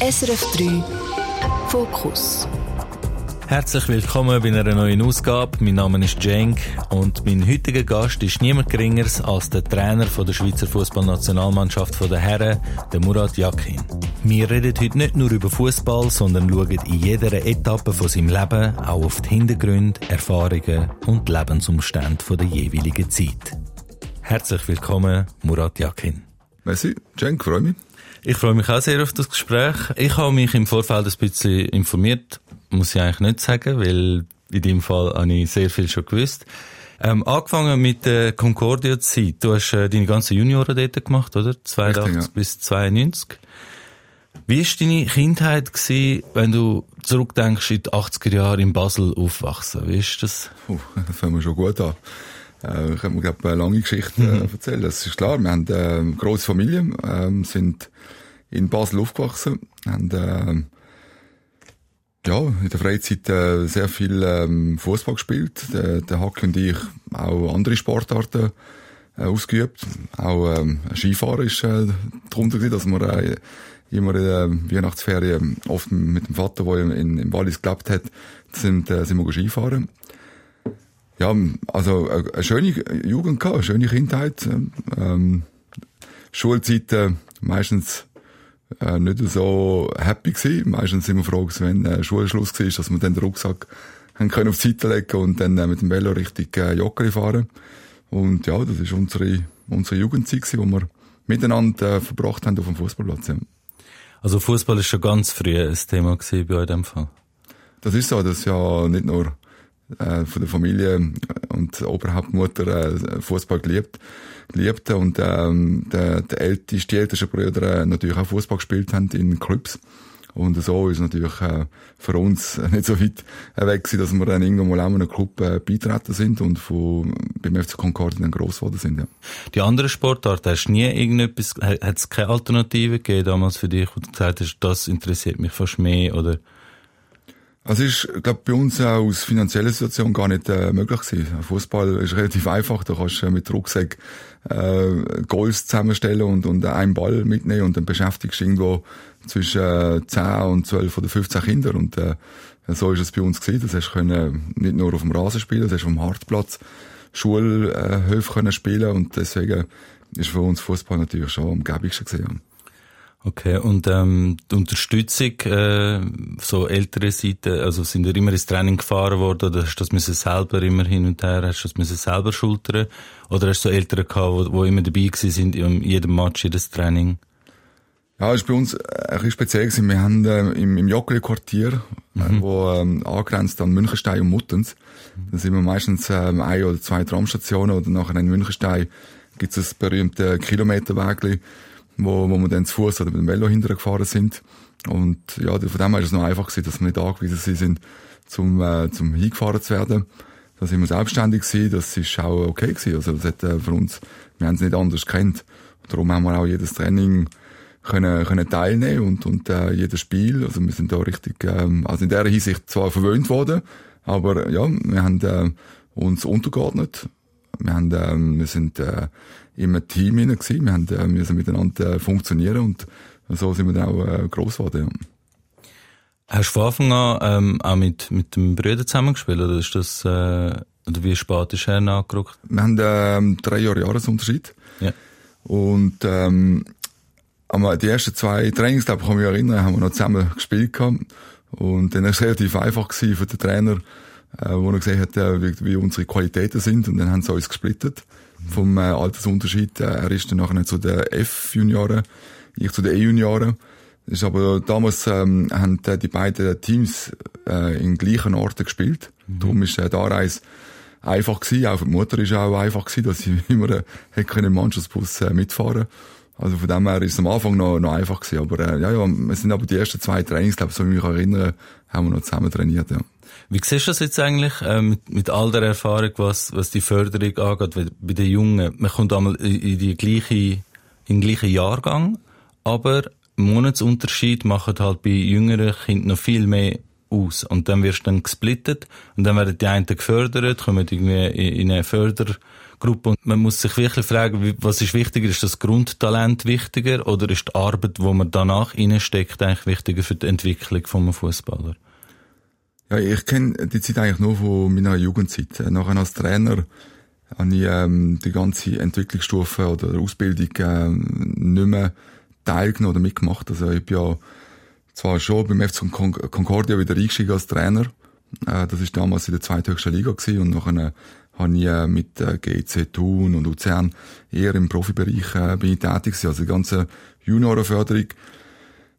SRF 3 Fokus Herzlich willkommen bei einer neuen Ausgabe. Mein Name ist Cenk und mein heutiger Gast ist niemand Geringeres als der Trainer von der Schweizer Fußballnationalmannschaft der Herren, der Murat Yakin. Wir reden heute nicht nur über Fußball, sondern schauen in jeder Etappe von seinem Leben auch auf die Hintergründe, Erfahrungen und Lebensumstände der jeweiligen Zeit. Herzlich willkommen, Murat Yakin. Merci, Cenk, freue mich. Ich freue mich auch sehr auf das Gespräch. Ich habe mich im Vorfeld ein bisschen informiert muss ich eigentlich nicht sagen, weil in dem Fall habe ich sehr viel schon gewusst. Ähm, angefangen mit der Concordia-Zeit. Du hast äh, deine ganzen Junioren dort gemacht, oder? 82 Richtig, ja. bis 92. Wie war deine Kindheit gewesen, wenn du zurückdenkst in die 80er Jahre in Basel aufwachsen? Wie ist das? Oh, das fangen wir schon gut an. Äh, ich habe mir, glaube eine lange Geschichte äh, mhm. erzählen. Das ist klar. Wir haben äh, eine grosse Familie, äh, sind in Basel aufgewachsen, haben äh, ja, in der Freizeit äh, sehr viel ähm, Fußball gespielt. Der, der Hack und ich auch andere Sportarten äh, ausgeübt. Auch ähm, Skifahren ist äh, darunter gewesen, dass wir äh, immer in der Weihnachtsferien oft mit dem Vater, der in, in Wallis gelebt hat, sind, äh, sind wir Skifahren. Ja, also äh, eine schöne Jugend gehabt, eine schöne Kindheit. Ähm, Schulzeit äh, meistens äh, nicht so happy gewesen. Meistens sind wir froh, wenn äh, Schulschluss war, dass wir dann den Rucksack haben können auf die Seite legen und dann äh, mit dem Velo Richtung äh, Joggeli fahren. Und ja, das ist unsere, unsere Jugendzeit gewesen, wo wir miteinander äh, verbracht haben auf dem Fußballplatz. Ja. Also Fußball ist schon ganz früh ein Thema gewesen bei euch in dem Fall? Das ist so, dass ja nicht nur äh, von der Familie und Oberhauptmutter äh, Fußball geliebt geliebten und ähm, der, der älteste, die ältesten Brüder äh, natürlich auch Fußball gespielt haben in Clubs. Und so ist natürlich äh, für uns nicht so weit weg gewesen, dass wir dann irgendwann mal auch in einem Club äh, beitreten sind und von, beim FC Concordia dann gross geworden sind, ja. Die anderen Sportarten, hast du nie irgendetwas, hat es keine Alternative gegeben damals für dich, wo du gesagt hast, das interessiert mich fast mehr, oder? Also ist, glaube bei uns auch aus finanzieller Situation gar nicht äh, möglich gewesen. Fußball ist relativ einfach. Da kannst du äh, mit Rucksack äh, Goals zusammenstellen und, und einen Ball mitnehmen und dann beschäftigst du irgendwo zwischen äh, 10 und 12 oder 15 Kinder und äh, so ist es bei uns gewesen. Das hast du können nicht nur auf dem Rasen spielen, das hast du auf dem Hartplatz Schulhöfe äh, können spielen und deswegen ist für uns Fußball natürlich schon am gäbigsten gewesen. Okay, und ähm, die Unterstützung, äh, so ältere Seite, also sind ihr immer ins Training gefahren worden oder hast du das müssen selber immer hin und her, hast du das müssen selber schultern oder hast du so Eltern gehabt, wo, wo immer dabei gewesen sind in jedem Match, jedes Training? Ja, das ist bei uns ein bisschen speziell gewesen. Wir haben äh, im, im Joggeli-Quartier, äh, mhm. wo ähm, angrenzt an Münchenstein und Muttens, da sind wir meistens ähm, ein oder zwei Tramstationen oder nachher in Münchenstein gibt es das berühmte Kilometerwägli, wo, wo wir dann zu Fuß oder mit dem Velo hinterher gefahren sind. Und ja, von dem her ist es noch einfach gewesen, dass wir nicht angewiesen sind, zum, äh, zum hingefahren zu werden. Da sind wir selbstständig gewesen, das ist auch okay gewesen. Also das hat äh, für uns, wir haben es nicht anders kennt. Darum haben wir auch jedes Training können, können teilnehmen und, und äh, jedes Spiel. Also wir sind da richtig, ähm, also in der Hinsicht zwar verwöhnt worden, aber ja, wir haben äh, uns untergeordnet. Wir haben, äh, wir sind äh, im Team gewesen. Wir haben, äh, müssen miteinander äh, funktionieren und so sind wir dann auch äh, gross geworden. Ja. Hast du von Anfang an ähm, auch mit, mit dem Brüder zusammengespielt oder ist das, äh, oder wie spät ist er nachgerückt? Wir haben ähm, drei Jahre Jahresunterschied. Ja. Und ähm, aber die ersten zwei Trainings, glaube ich, kann mich erinnern, haben wir noch zusammen gespielt gehabt. Und dann war es relativ einfach gewesen für den Trainer, äh, wo er gesehen hat, äh, wie, wie unsere Qualitäten sind. Und dann haben sie uns gesplittet vom äh, Altersunterschied. Äh, er ist dann nachher zu den F-Junioren, ich zu den E-Junioren. Ist aber damals ähm, haben äh, die beiden Teams äh, in gleichen Orten gespielt. Mhm. Darum ist äh, da Reis einfach gewesen. Auch für die Mutter ist auch einfach gewesen, dass sie immer äh, hätte im Mannschaftsbus äh, mitfahren. Also von dem her ist es am Anfang noch, noch einfach gewesen. Aber äh, ja, ja, wir sind aber die ersten zwei Trainings, glaube ich, so wie ich mich erinnere, haben wir noch zusammen trainiert. Ja. Wie siehst du das jetzt eigentlich äh, mit, mit all der Erfahrung, was, was die Förderung angeht, bei den Jungen? Man kommt einmal in, die gleiche, in den gleichen Jahrgang, aber Monatsunterschied macht halt bei jüngeren Kindern noch viel mehr aus. Und dann wirst du dann gesplittet und dann werden die einen gefördert, kommen irgendwie in eine Förder Gruppe. Und man muss sich wirklich fragen, was ist wichtiger? Ist das Grundtalent wichtiger oder ist die Arbeit, wo man danach reinsteckt, eigentlich wichtiger für die Entwicklung vom Fußballer? Ja, ich kenne die Zeit eigentlich nur von meiner Jugendzeit. Nachher als Trainer habe ich ähm, die ganze Entwicklungsstufe oder Ausbildung ähm, nicht mehr teilgenommen oder mitgemacht. Also ich bin ja zwar schon beim FC Concordia wieder eingestiegen als Trainer. Äh, das ist damals in der zweithöchsten Liga gewesen und nachher habe ich äh, mit äh, GC Thun und Luzern eher im Profibereich äh, bin ich tätig gewesen. Also die ganze Juniorenförderung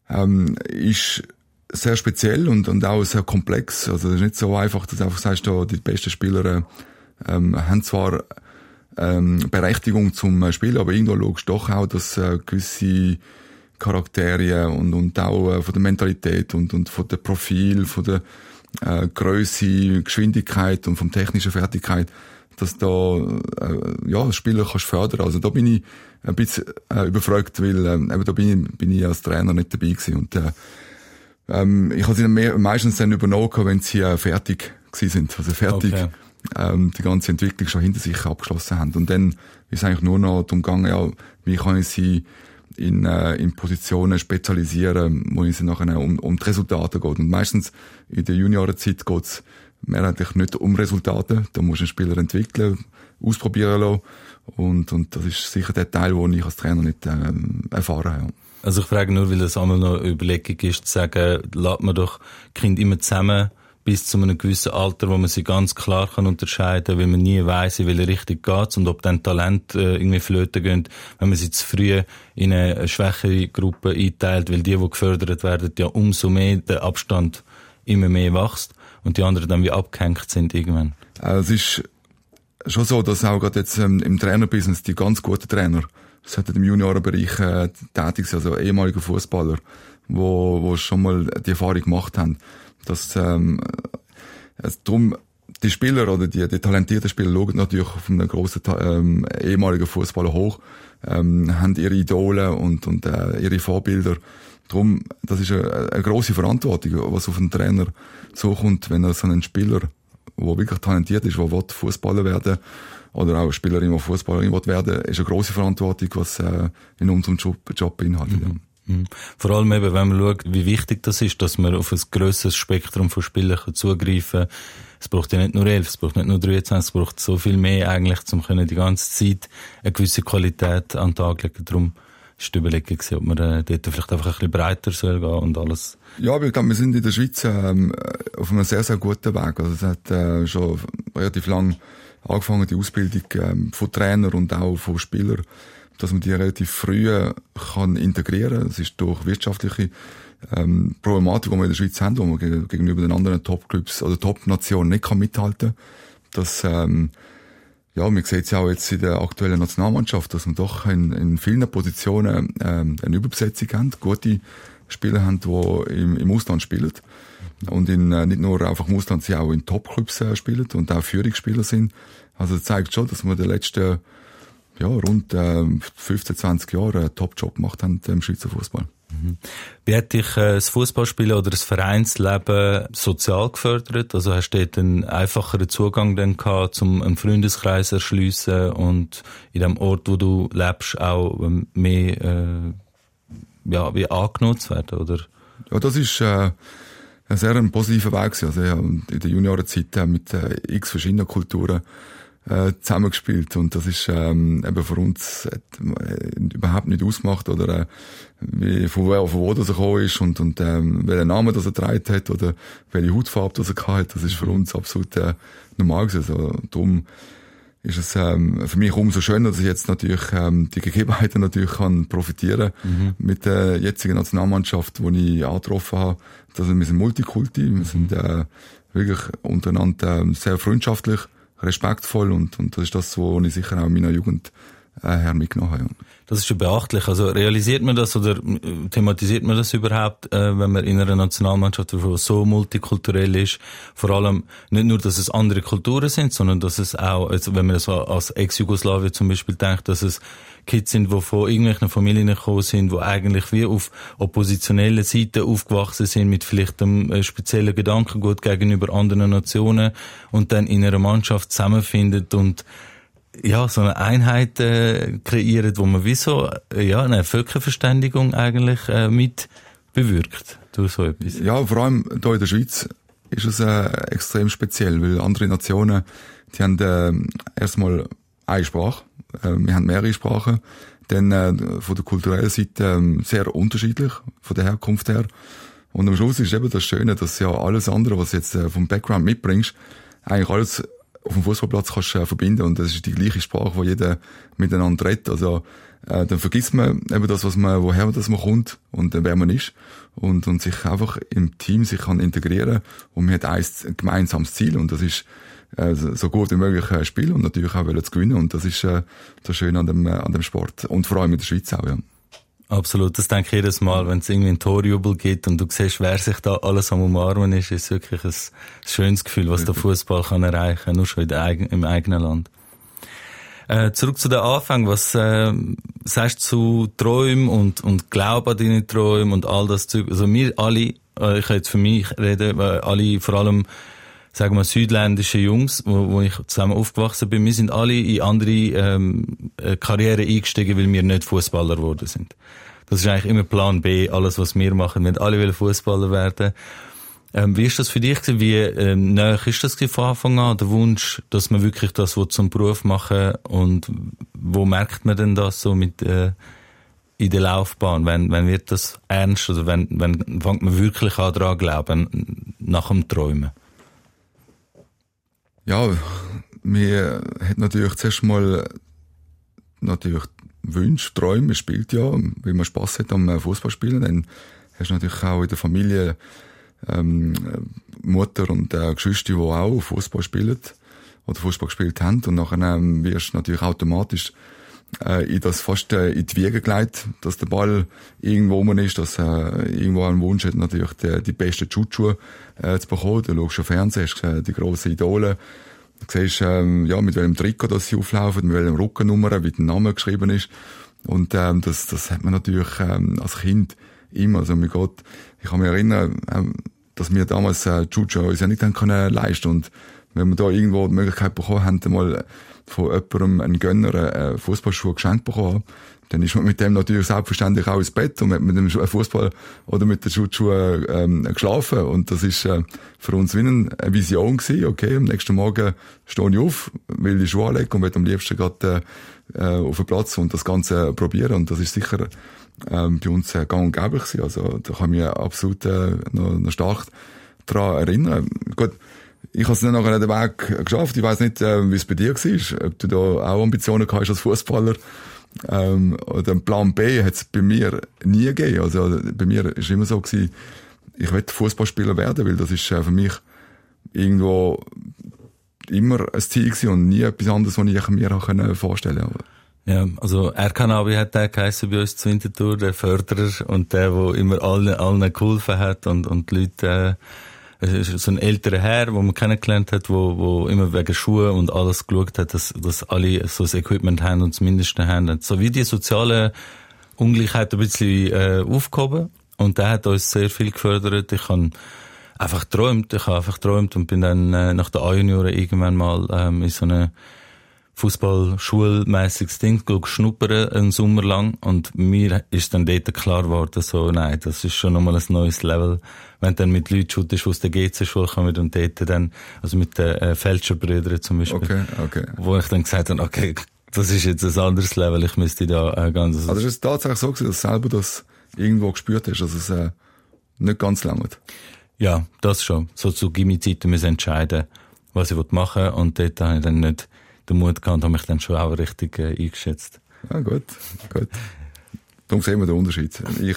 ähm, ist sehr speziell und, und auch sehr komplex. Also es ist nicht so einfach, dass du einfach sagst, da, die besten Spieler ähm, haben zwar ähm, Berechtigung zum Spielen, aber irgendwo schaust du doch auch, dass äh, gewisse Charaktere und, und auch äh, von der Mentalität und, und von der Profil, von der äh, Größe, Geschwindigkeit und vom technischen Fertigkeit, dass da äh, ja Spieler kannst fördern. Also da bin ich ein bisschen äh, überfragt, weil äh, eben da bin ich, bin ich als Trainer nicht dabei gewesen und äh, ähm, ich habe sie mehr, meistens dann übernommen, wenn sie äh, fertig gewesen sind, also fertig okay. ähm, die ganze Entwicklung schon hinter sich abgeschlossen haben. Und dann ist eigentlich nur noch darum gegangen, ja, wie kann ich sie in, äh, in Positionen spezialisieren, wo es nachher um, um die Resultate geht. Und meistens in der Juniorenzeit geht es mehrheitlich nicht um Resultate. Da muss ein Spieler entwickeln, ausprobieren lassen. Und, und das ist sicher der Teil, den ich als Trainer nicht äh, erfahren habe. Also ich frage nur, weil das einmal noch eine Überlegung ist, zu sagen, lässt man doch Kind immer zusammen bis zu einem gewissen Alter, wo man sie ganz klar kann unterscheiden, weil man nie weiß, in welche Richtung geht's und ob dann Talent äh, irgendwie flöten gehen, wenn man sie zu früh in eine schwächere Gruppe einteilt, weil die, die gefördert werden, ja umso mehr der Abstand immer mehr wächst und die anderen dann wie abgehängt sind irgendwann. Also es ist schon so, dass auch gerade jetzt ähm, im Trainerbusiness die ganz guten Trainer hat im Juniorenbereich äh, tätig sind, also ehemalige Fußballer, wo, wo schon mal die Erfahrung gemacht haben, dass ähm, also drum die Spieler oder die, die talentierten Spieler schauen natürlich auf einen grossen ähm, ehemaligen Fußballer hoch, ähm, haben ihre Idole und, und äh, ihre Vorbilder. Drum, das ist eine, eine große Verantwortung, was auf einen Trainer zukommt, wenn er so einen Spieler, der wirklich talentiert ist, der Fußballer werden oder auch Spielerin, die Fußballerin werden ist eine grosse Verantwortung, was äh, in unserem Job, Job beinhaltet. Mhm. Mhm. Vor allem eben, wenn man schaut, wie wichtig das ist, dass man auf ein grösseres Spektrum von Spielern zugreifen kann. Es braucht ja nicht nur 11, es braucht nicht nur 23, es braucht so viel mehr eigentlich, um die ganze Zeit eine gewisse Qualität an den Tag legen. Darum ist die Überlegung gewesen, ob man dort vielleicht einfach ein bisschen breiter soll gehen und alles. Ja, aber ich glaube, wir sind in der Schweiz ähm, auf einem sehr, sehr guten Weg. Also es hat äh, schon relativ lang angefangen, die Ausbildung ähm, von Trainer und auch von Spielern, dass man die relativ früh äh, kann integrieren. Das ist durch wirtschaftliche ähm, Problematik, die wir in der Schweiz haben, wo man gegenüber den anderen Top-Clubs oder Top-Nationen nicht kann mithalten. Dass ähm, ja, man sieht es ja auch jetzt in der aktuellen Nationalmannschaft, dass man doch in, in vielen Positionen ähm, eine Überbesetzung haben, gute Spieler haben, die im, im Ausland spielen. Und in, äh, nicht nur einfach im Ausland, sie auch in Top-Clubs äh, spielen und auch Führungsspieler sind. Also das zeigt schon, dass wir die letzten ja, rund äh, 15, 20 Jahre einen Top-Job gemacht haben im Schweizer Fußball. Mhm. Wie hat dich äh, das Fußballspielen oder das Vereinsleben sozial gefördert? Also hast du dort einen einfacheren Zugang dann gehabt, um einen Freundeskreis erschliessen und in dem Ort, wo du lebst, auch ähm, mehr äh, ja, wie angenutzt werden, oder? Ja, das ist äh, ein sehr positiver Weg. Also ich habe in der Juniorenzeit mit äh, x verschiedenen Kulturen äh, zusammengespielt und das ist ähm, eben für uns äh, überhaupt nicht ausgemacht oder äh, wie, von, wo, von wo das er gekommen ist und, und ähm, welchen Namen das er getragen hat oder welche Hautfarbe das er gehabt hat, das ist für uns absolut äh, normal gewesen. Also, darum ist es ähm, für mich umso schöner, dass ich jetzt natürlich ähm, die Gegebenheiten natürlich kann profitieren mhm. mit der jetzigen Nationalmannschaft, die ich angetroffen habe. Dass wir sind Multikulti, wir mhm. sind äh, wirklich untereinander äh, sehr freundschaftlich, respektvoll und, und das ist das, was ich sicher auch in meiner Jugend her mitgenommen habe. Das ist schon beachtlich. Also realisiert man das oder äh, thematisiert man das überhaupt, äh, wenn man in einer Nationalmannschaft, die so multikulturell ist, vor allem nicht nur, dass es andere Kulturen sind, sondern dass es auch, also wenn man so als Ex-Jugoslawien zum Beispiel denkt, dass es Kids sind, die von irgendwelchen Familien gekommen sind, die eigentlich wie auf oppositionellen Seiten aufgewachsen sind, mit vielleicht einem äh, speziellen Gedankengut gegenüber anderen Nationen und dann in einer Mannschaft zusammenfindet und ja, so eine Einheit äh, kreieren, wo man wie so äh, ja, eine Völkerverständigung eigentlich äh, mit bewirkt durch so etwas. Ja, vor allem hier in der Schweiz ist es äh, extrem speziell, weil andere Nationen, die haben äh, erstmal eine Sprache, äh, wir haben mehrere Sprachen, dann äh, von der kulturellen Seite äh, sehr unterschiedlich, von der Herkunft her. Und am Schluss ist eben das Schöne, dass ja alles andere, was jetzt äh, vom Background mitbringst, eigentlich alles auf dem Fußballplatz kannst äh, verbinden und das ist die gleiche Sprache, wo jeder miteinander redet. Also äh, dann vergisst man eben das, was man, woher das man kommt und äh, wer man ist und, und sich einfach im Team sich kann integrieren und man hat ein gemeinsames Ziel und das ist äh, so gut wie möglich äh, spielen und natürlich auch wollen zu gewinnen und das ist äh, das Schöne an dem, äh, an dem Sport und vor allem in der Schweiz auch, ja. Absolut, das denke ich jedes Mal, wenn es irgendwie einen Torjubel gibt und du siehst, wer sich da alles am Umarmen ist, ist wirklich ein, schönes Gefühl, was der Fußball kann erreichen, nur schon der, im eigenen Land. Äh, zurück zu den Anfang, was äh, sagst du zu Träumen und, und Glaub an deine Träume und all das Zeug? Also wir alle, äh, ich kann jetzt für mich reden, weil alle vor allem sagen wir, südländische Jungs, wo, wo ich zusammen aufgewachsen bin, wir sind alle in andere ähm, äh, Karriere eingestiegen, weil wir nicht Fußballer geworden sind. Das ist eigentlich immer Plan B, alles was wir machen. Wir alle wollen Fußballer werden. Ähm, wie ist das für dich? Wie ähm, näher ist das von Anfang an, der Wunsch, dass man wirklich das zum Beruf machen und wo merkt man denn das so mit äh, in der Laufbahn? Wenn, wenn wird das ernst oder wenn, wenn fängt man wirklich an daran glauben, nach dem Träumen? Ja, mir hat natürlich zuerst mal natürlich Wünsche, Träume, man spielt ja, weil man Spaß hat am Fußballspielen, dann hast du natürlich auch in der Familie ähm, Mutter und äh, Geschwister, die auch Fußball spielen oder Fußball gespielt haben und nachher ähm, wirst du natürlich automatisch äh, in das fast äh, in die Wiege gelegt, dass der Ball irgendwo rum ist, dass äh, irgendwo ein Wunsch hat, natürlich die, die besten Schutzschuhe äh, zu bekommen. Du schaust schon Fernsehen, hast äh, die grossen Idole. Du siehst, ähm, ja, mit welchem Trikot sie auflaufen, mit welchem Rückennummer, wie der Name geschrieben ist. Und ähm, das, das hat man natürlich ähm, als Kind immer. Also mir geht, ich kann mich erinnern, ähm, dass wir damals äh, Juju uns ja nicht leisten und wenn wir da irgendwo die Möglichkeit bekommen haben, mal von jemandem einen Gönner einen Fußballschuh geschenkt bekommen dann ist man mit dem natürlich selbstverständlich auch ins Bett und mit dem Fußball oder mit den Schutzschuhen ähm, geschlafen. Und das ist äh, für uns wie eine Vision gewesen. Okay, am nächsten Morgen stehe ich auf, will die Schuhe anlegen und will am liebsten gerade äh, auf den Platz und das Ganze probieren. Und das ist sicher ähm, bei uns äh, gang und gäbe gewesen. Also da kann ich mich absolut äh, noch, noch stark daran erinnern. Gut, ich habe es dann nachher den Weg geschafft. Ich weiß nicht, äh, wie es bei dir war, ob du da auch Ambitionen hast als Fußballer ähm, oder einen Plan B hat es bei mir nie gegeben. Also bei mir ist immer so gewesen, ich will Fußballspieler werden, weil das ist äh, für mich irgendwo immer ein Ziel gewesen und nie etwas anderes, was ich mir vorstellen konnte. Ja, also Erkanabi hat der geheißen bei uns zu Winterthur, der Förderer und der, der immer allen, allen geholfen hat und, und die Leute äh, so ein älterer Herr, wo man kennengelernt hat, wo, wo immer wegen Schuhe und alles geschaut hat, dass, dass alle so das Equipment haben und das Mindeste haben. So wie die soziale Ungleichheit ein bisschen äh, aufgehoben. Und der hat uns sehr viel gefördert. Ich habe einfach geträumt, ich habe einfach geträumt und bin dann äh, nach der A-Junioren irgendwann mal ähm, in so eine Fußball-schulmäßiges Ding schnuppern, einen Sommer lang. Und mir ist dann dort klar geworden, so, nein, das ist schon nochmal ein neues Level. Wenn du dann mit Leuten shootest, die aus der GC-Schule kommen und dort dann, also mit den äh, Fälscherbrüdern zum Beispiel. Okay, okay. Wo ich dann gesagt habe, okay, das ist jetzt ein anderes Level, ich müsste da äh, ganz... Also, also ist es tatsächlich so gewesen, dass du selber das irgendwo gespürt hast, dass es äh, nicht ganz langt? Ja, das schon. So zu Gimmi-Zeiten müssen entscheiden, was ich machen will. Und dort habe ich dann nicht den Mut gehabt und habe mich dann schon auch richtig äh, eingeschätzt. Ja, gut, gut. Darum sehen wir den Unterschied. Ich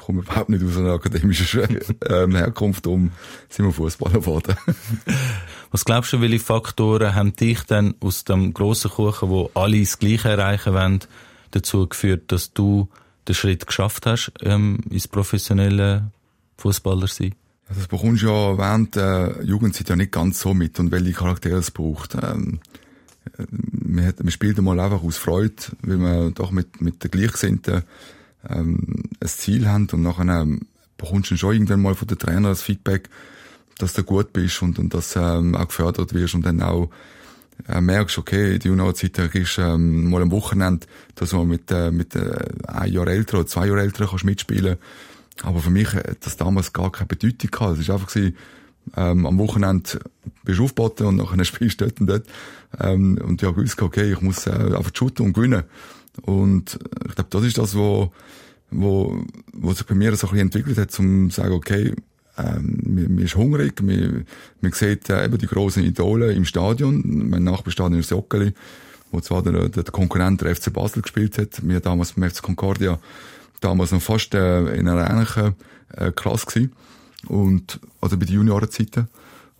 komme überhaupt nicht aus einer akademischen ähm, Herkunft, um sind wir Fußballer geworden. Was glaubst du, welche Faktoren haben dich denn aus dem grossen Kuchen, wo alle das Gleiche erreichen wollen, dazu geführt, dass du den Schritt geschafft hast, ähm, ins professionelle Fußballer sein? Das bekommst du ja während der Jugendzeit ja nicht ganz so mit und welche Charaktere es braucht. Ähm, man, hat, man spielt einmal einfach aus Freude, weil man doch mit, mit den Gleichgesinnten ähm, ein Ziel haben und nachher ähm, bekommst du schon irgendwann mal von den Trainer das Feedback, dass du gut bist und, und dass ähm, auch gefördert wirst und dann auch äh, merkst, okay, die Juniorzeit ist ähm, mal am Wochenende, dass man mit, äh, mit äh, ein Jahr älter oder zwei Jahre älter kannst mitspielen Aber für mich hat das damals gar keine Bedeutung gehabt. Es war einfach gewesen, ähm, am Wochenende bist du aufgeboten und nachher spielst du dort und dort. Ähm, und ich habe gewusst, okay, ich muss äh, einfach shooten und gewinnen. Und ich glaube, das ist das, wo, wo, wo sich bei mir so ein bisschen entwickelt hat, um zu sagen, okay, ähm, man, man ist hungrig, man, man sieht äh, eben die grossen Idole im Stadion. Mein Nachbarstadion ist Joggeli, wo zwar der, der Konkurrent der FC Basel gespielt hat. Wir damals beim FC Concordia damals noch fast äh, in einer ähnlichen äh, Klasse gewesen. Und, also bei den Juniorenzeiten.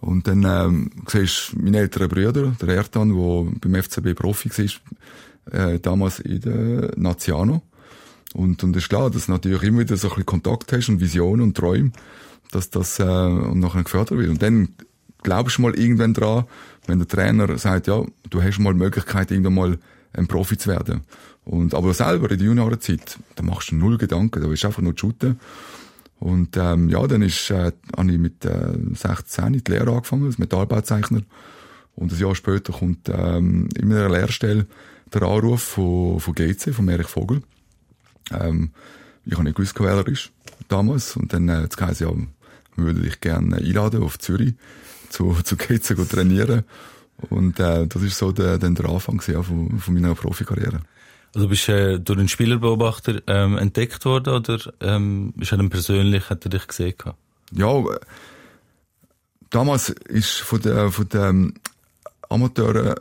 Und dann ähm, siehst du meine älteren Brüder, der Ertan, der beim FCB Profi war, äh, damals in der Naziano. Und, und ist klar, dass natürlich immer wieder so ein bisschen Kontakt hast und Visionen und Träume dass das äh, und nachher gefördert wird. Und dann glaubst du mal irgendwann dran, wenn der Trainer sagt, ja, du hast mal die Möglichkeit, irgendwann mal ein Profi zu werden. Und, aber selber in der Juniorenzeit, da machst du null Gedanken, da willst du einfach nur shooten. Und ähm, ja, dann ist, äh, habe ich mit äh, 16 die Lehre angefangen, als Metallbauzeichner. Und ein Jahr später kommt ähm, in meiner Lehrstelle der Anruf von, von GC, von Erich Vogel. Ähm, ich habe nicht gewusst, wer er ist, damals. Und dann äh, jetzt heisst ja, würde ich gerne einladen auf Zürich zu, zu GC trainieren. Und äh, das ist so der, der Anfang ja, von, von meiner Profikarriere. Also bist du äh, durch einen Spielerbeobachter ähm, entdeckt worden oder ähm, ist er persönlich, hat er dich gesehen? Gehabt? Ja, äh, damals ist von der, von der ähm, Amateur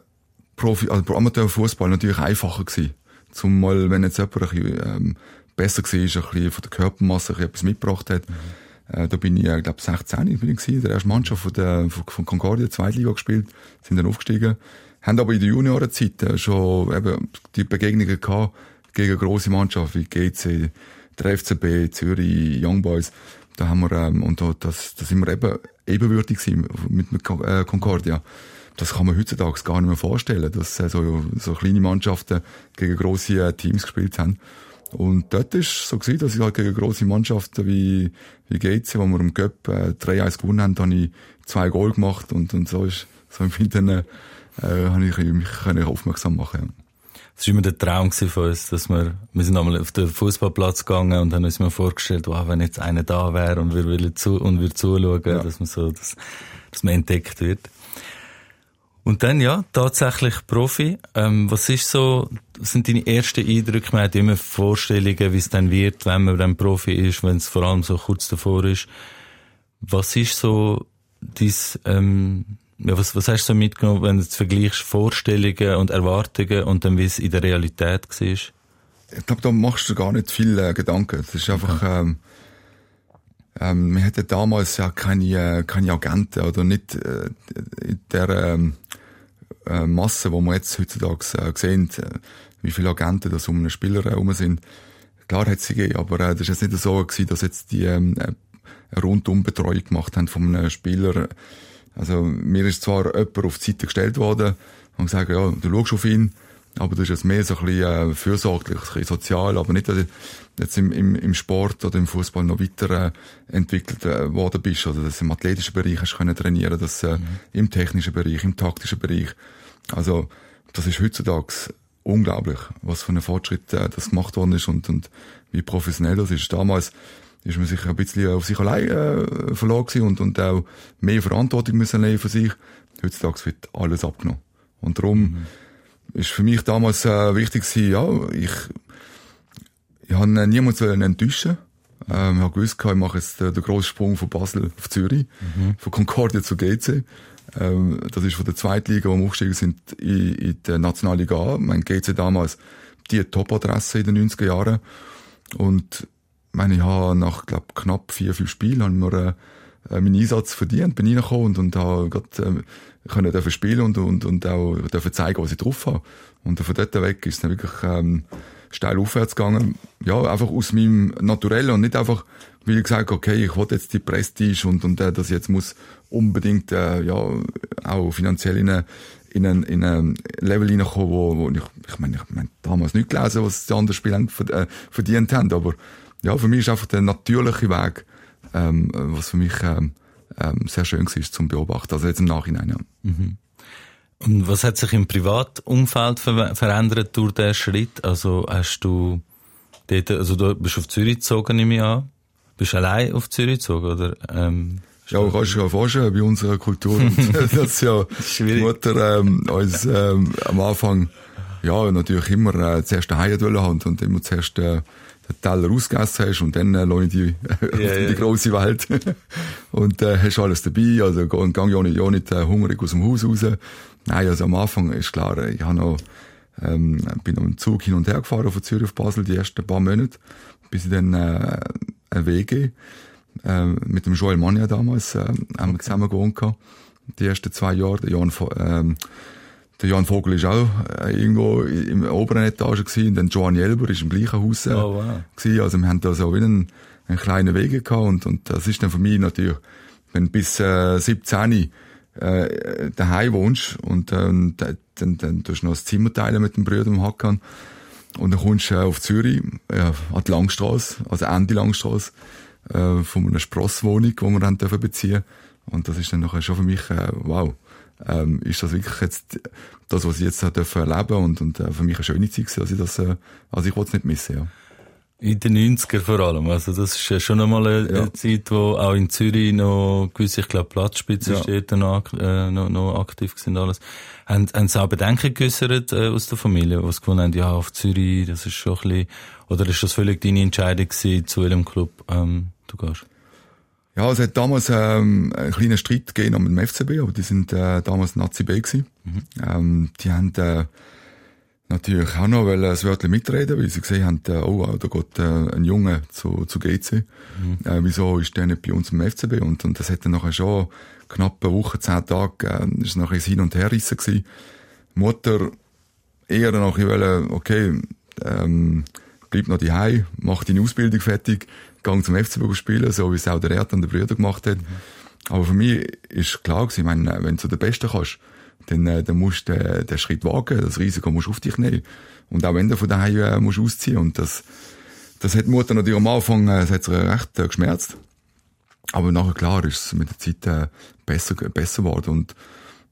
Profi, also Amateurfußball natürlich einfacher gewesen. Zumal, wenn jetzt jemand ein bisschen, ähm, besser war, ein bisschen von der Körpermasse etwas mitgebracht hat. Mhm äh, da bin ich, äh, glaube 16 bin ich gewesen, der erste Mannschaft von, der, von, von Concordia, Zweitliga gespielt, sind dann aufgestiegen. Haben aber in der Juniorenzeit äh, schon eben die Begegnungen gehabt gegen grosse Mannschaften wie GC, der FCB, Zürich, Young Boys. Da haben wir, ähm, und da, das, da sind wir eben ebenwürdig mit, mit äh, Concordia. Das kann man heutzutage gar nicht mehr vorstellen, dass äh, so, so kleine Mannschaften gegen grosse äh, Teams gespielt haben. Und dort ist so gewesen, dass ich halt gegen grosse Mannschaften wie, wie GC, wo wir im Cup äh, 3-1 gewonnen haben, habe ich zwei Goal gemacht und, und so ist, so im dann, äh, habe ich mich können aufmerksam machen. Das war immer der Traum von uns, dass wir, wir sind einmal auf den Fußballplatz gegangen und haben uns mal vorgestellt, wow, wenn jetzt einer da wäre und wir will zu, und wir zuschauen, ja. dass man so, dass, dass man entdeckt wird. Und dann, ja, tatsächlich Profi. Ähm, was ist so, sind deine ersten Eindrücke? Man hat immer Vorstellungen, wie es dann wird, wenn man dann Profi ist, wenn es vor allem so kurz davor ist. Was ist so dies, ähm, ja, was, was hast du so mitgenommen, wenn du vergleichst Vorstellungen und Erwartungen und dann wie es in der Realität war? Ich glaube, da machst du gar nicht viel äh, Gedanken. Das ist einfach, okay. ähm, ähm, wir hatten damals ja keine, äh, keine Agenten oder nicht äh, in der ähm, äh, Masse, wo wir jetzt heutzutage äh, sehen, äh, wie viele Agenten das um einen Spieler herum sind. Klar hat sie gegeben, aber äh, das ist jetzt nicht so gewesen, dass jetzt die ähm, eine Rundumbetreuung gemacht haben von einem Spieler. Also mir ist zwar jemand auf die Seite gestellt worden und gesagt, ja, du schaust auf ihn, aber das ist jetzt mehr so ein bisschen äh, fürsorglich, ein bisschen sozial, aber nicht, dass du jetzt im, im, im Sport oder im Fußball noch weiter äh, entwickelt äh, worden bist oder dass du im athletischen Bereich hast können trainieren, dass äh, mhm. im technischen Bereich, im taktischen Bereich. Also das ist heutzutage unglaublich, was für ein Fortschritt äh, das gemacht worden ist und, und wie professionell das ist. Damals ist man sich ein bisschen auf sich allein äh, verloren und, und auch mehr Verantwortung müssen nehmen für sich. Heutzutage wird alles abgenommen. Und darum mhm ist für mich damals äh, wichtig gewesen, ja, ich, ich habe niemanden enttäuschen ähm, ich habe gewusst, ich mache jetzt den, den grossen Sprung von Basel auf Zürich, mhm. von Concordia zu GC. Ähm, das ist von der Zweitliga, wo wir aufgestiegen sind, in, in der Nationalliga A. Mein GC damals die Top-Adresse in den 90er Jahren. Und meine, ich habe nach glaub, knapp vier, fünf Spielen haben wir, äh, meinen Einsatz verdient, bin reingekommen und, und habe grad, äh, können dürfen spielen und, und, und auch dürfen zeigen, was ich drauf habe. Und von dort weg ist es dann wirklich ähm, steil aufwärts gegangen. Ja, einfach aus meinem Naturellen und nicht einfach, weil ich gesagt okay, ich wollte jetzt die Prestige und, und äh, das jetzt muss unbedingt äh, ja auch finanziell in eine, in ein, in ein Level hineinkommen, wo, wo ich, ich meine, ich meine damals nicht gelesen, was die anderen Spieler äh, verdient haben, aber ja, für mich ist einfach der natürliche Weg, ähm, was für mich ähm, ähm, sehr schön war zum Beobachten. Also jetzt im Nachhinein, ja. Mhm. Und was hat sich im Privatumfeld ver verändert durch diesen Schritt? Also hast du dort, also du bist auf Zürich gezogen, nehme ich an. Bist du allein auf Zürich gezogen, oder? Ähm, ja, kannst du ja vorstellen, bei unserer Kultur. das ja die Mutter ähm, uns ähm, am Anfang ja natürlich immer äh, zuerst daheim haben und immer zuerst äh, Teller ausgegessen hast und dann äh, ich die, ja, die ja. große Welt. und äh, hast alles dabei, also gang ja nicht, ja nicht äh, hungrig aus dem Haus raus. Nein, also am Anfang ist klar, äh, ich habe noch, ähm, bin noch im Zug hin und her gefahren von Zürich auf Basel die ersten paar Monate, bis ich dann äh, ein WG äh, mit dem Joel Mania damals äh, haben wir zusammen gewohnt. Die ersten zwei Jahre, der Jan, ähm, der Jan Vogel ist auch äh, irgendwo im oberen Etage gewesen, und dann Joan Jelber ist im gleichen Haus äh, oh, wow. gewesen. Also wir haben da so wie einen, einen kleinen Wege gehabt. Und, und das ist dann für mich natürlich, wenn du bis äh, 17 äh, daheim wohnst und ähm, dann, dann, dann tust du noch das Zimmer teilen mit dem Bruder im Hackern und dann kommst du äh, auf Zürich, äh, an die Langstrasse, also Ende Langstrasse, äh, von einer Sprosswohnung, die wir dann dürfen beziehen. Und das ist dann nachher schon für mich, äh, wow, ähm, ist das wirklich jetzt das, was ich jetzt dürfen erleben und, und äh, für mich eine schöne Zeit gewesen, also ich das, äh, also ich wollte es nicht missen, ja. In den 90er vor allem. Also das ist ja schon einmal eine, ja. Zeit, wo auch in Zürich noch gewisse, ich glaube, Platzspitzenstädte ja. noch, äh, noch, noch aktiv sind alles. Haben, haben Sie auch Bedenken geäussert äh, aus der Familie, was gefunden haben, ja, auf Zürich, das ist schon ein bisschen, oder ist das völlig deine Entscheidung gewesen, zu welchem Club ähm, du gehst? Ja, es hat damals ähm, einen kleinen Streit gegeben mit dem FCB, aber die sind äh, damals Nazi B gewesen. Mhm. Ähm, die haben äh, natürlich auch noch ein Wörtchen mitreden, weil sie gesehen haben, äh, oh, da geht äh, ein Junge zu, zu GC. Mhm. Äh, wieso ist der nicht bei uns im FCB? Und, und das hat dann nachher schon knapp eine Woche, zehn Tage, äh, ist nachher Hin- und Herrissen gewesen. Mutter eher nachher wollen, okay, ähm, bleib noch daheim, mach deine Ausbildung fertig, gang zum FCB spielen, so wie es auch der Erd und der Brüder gemacht hat. Mhm. Aber für mich ist klar gewesen, ich meine, wenn du zu den Besten kannst, dann, äh, dann musst du den, den Schritt wagen, das Risiko musst du auf dich nehmen. Und auch wenn du von daheim äh, musst ausziehen und das, das hat die Mutter natürlich am Anfang, äh, das hat sie recht äh, geschmerzt. Aber nachher, klar, ist es mit der Zeit äh, besser, besser geworden. Und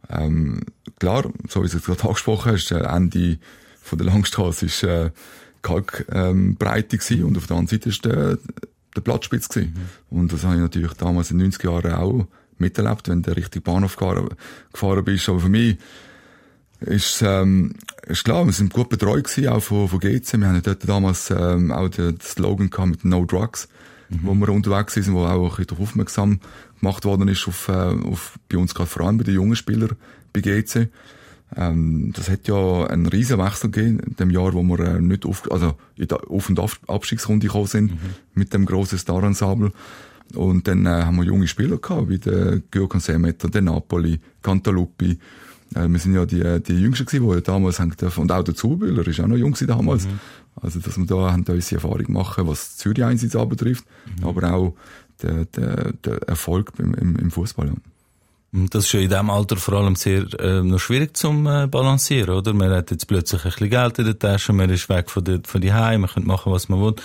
ähm, klar, so wie du es gerade angesprochen hast, äh, Ende von der Langstrasse ist äh, Kalkbreite ähm, und auf der anderen Seite ist der, der Platzspitz gewesen. Mhm. Und das habe ich natürlich damals in den 90er Jahren auch miterlebt, wenn du Richtung Bahnhof gefahren, gefahren bist. Aber für mich ist, ähm, ist klar, wir sind gut betreut gewesen, auch von, von GC. Wir haben dort damals ähm, auch den, Slogan gehabt mit No Drugs, mhm. wo wir unterwegs sind, wo auch ein bisschen aufmerksam gemacht worden ist, auf, äh, auf, bei uns gerade vor allem bei den jungen Spielern bei GC. Ähm, das hat ja einen riesen Wechsel gegeben, in dem Jahr, wo wir äh, nicht auf, also in der Auf- und Abstiegsrunde gekommen sind, mhm. mit dem grossen Star-Ensemble. Und dann äh, haben wir junge Spieler gehabt, wie der Gürkan Semeter, der Napoli, Cantaluppi. Äh, wir sind ja die, die Jüngsten gewesen, die ja damals haben dürfen. Und auch der Zubühler ist auch noch jung gewesen damals. Mhm. Also, dass wir da haben da unsere Erfahrung machen, was Zürich Einsatz anbetrifft, mhm. aber auch der, der, der Erfolg im, im, im Fußball. Ja. Das ist ja in diesem Alter vor allem sehr äh, noch schwierig zum äh, balancieren, oder? Man hat jetzt plötzlich ein bisschen Geld in der Tasche, man ist weg von, der, von Heim, man kann machen, was man will.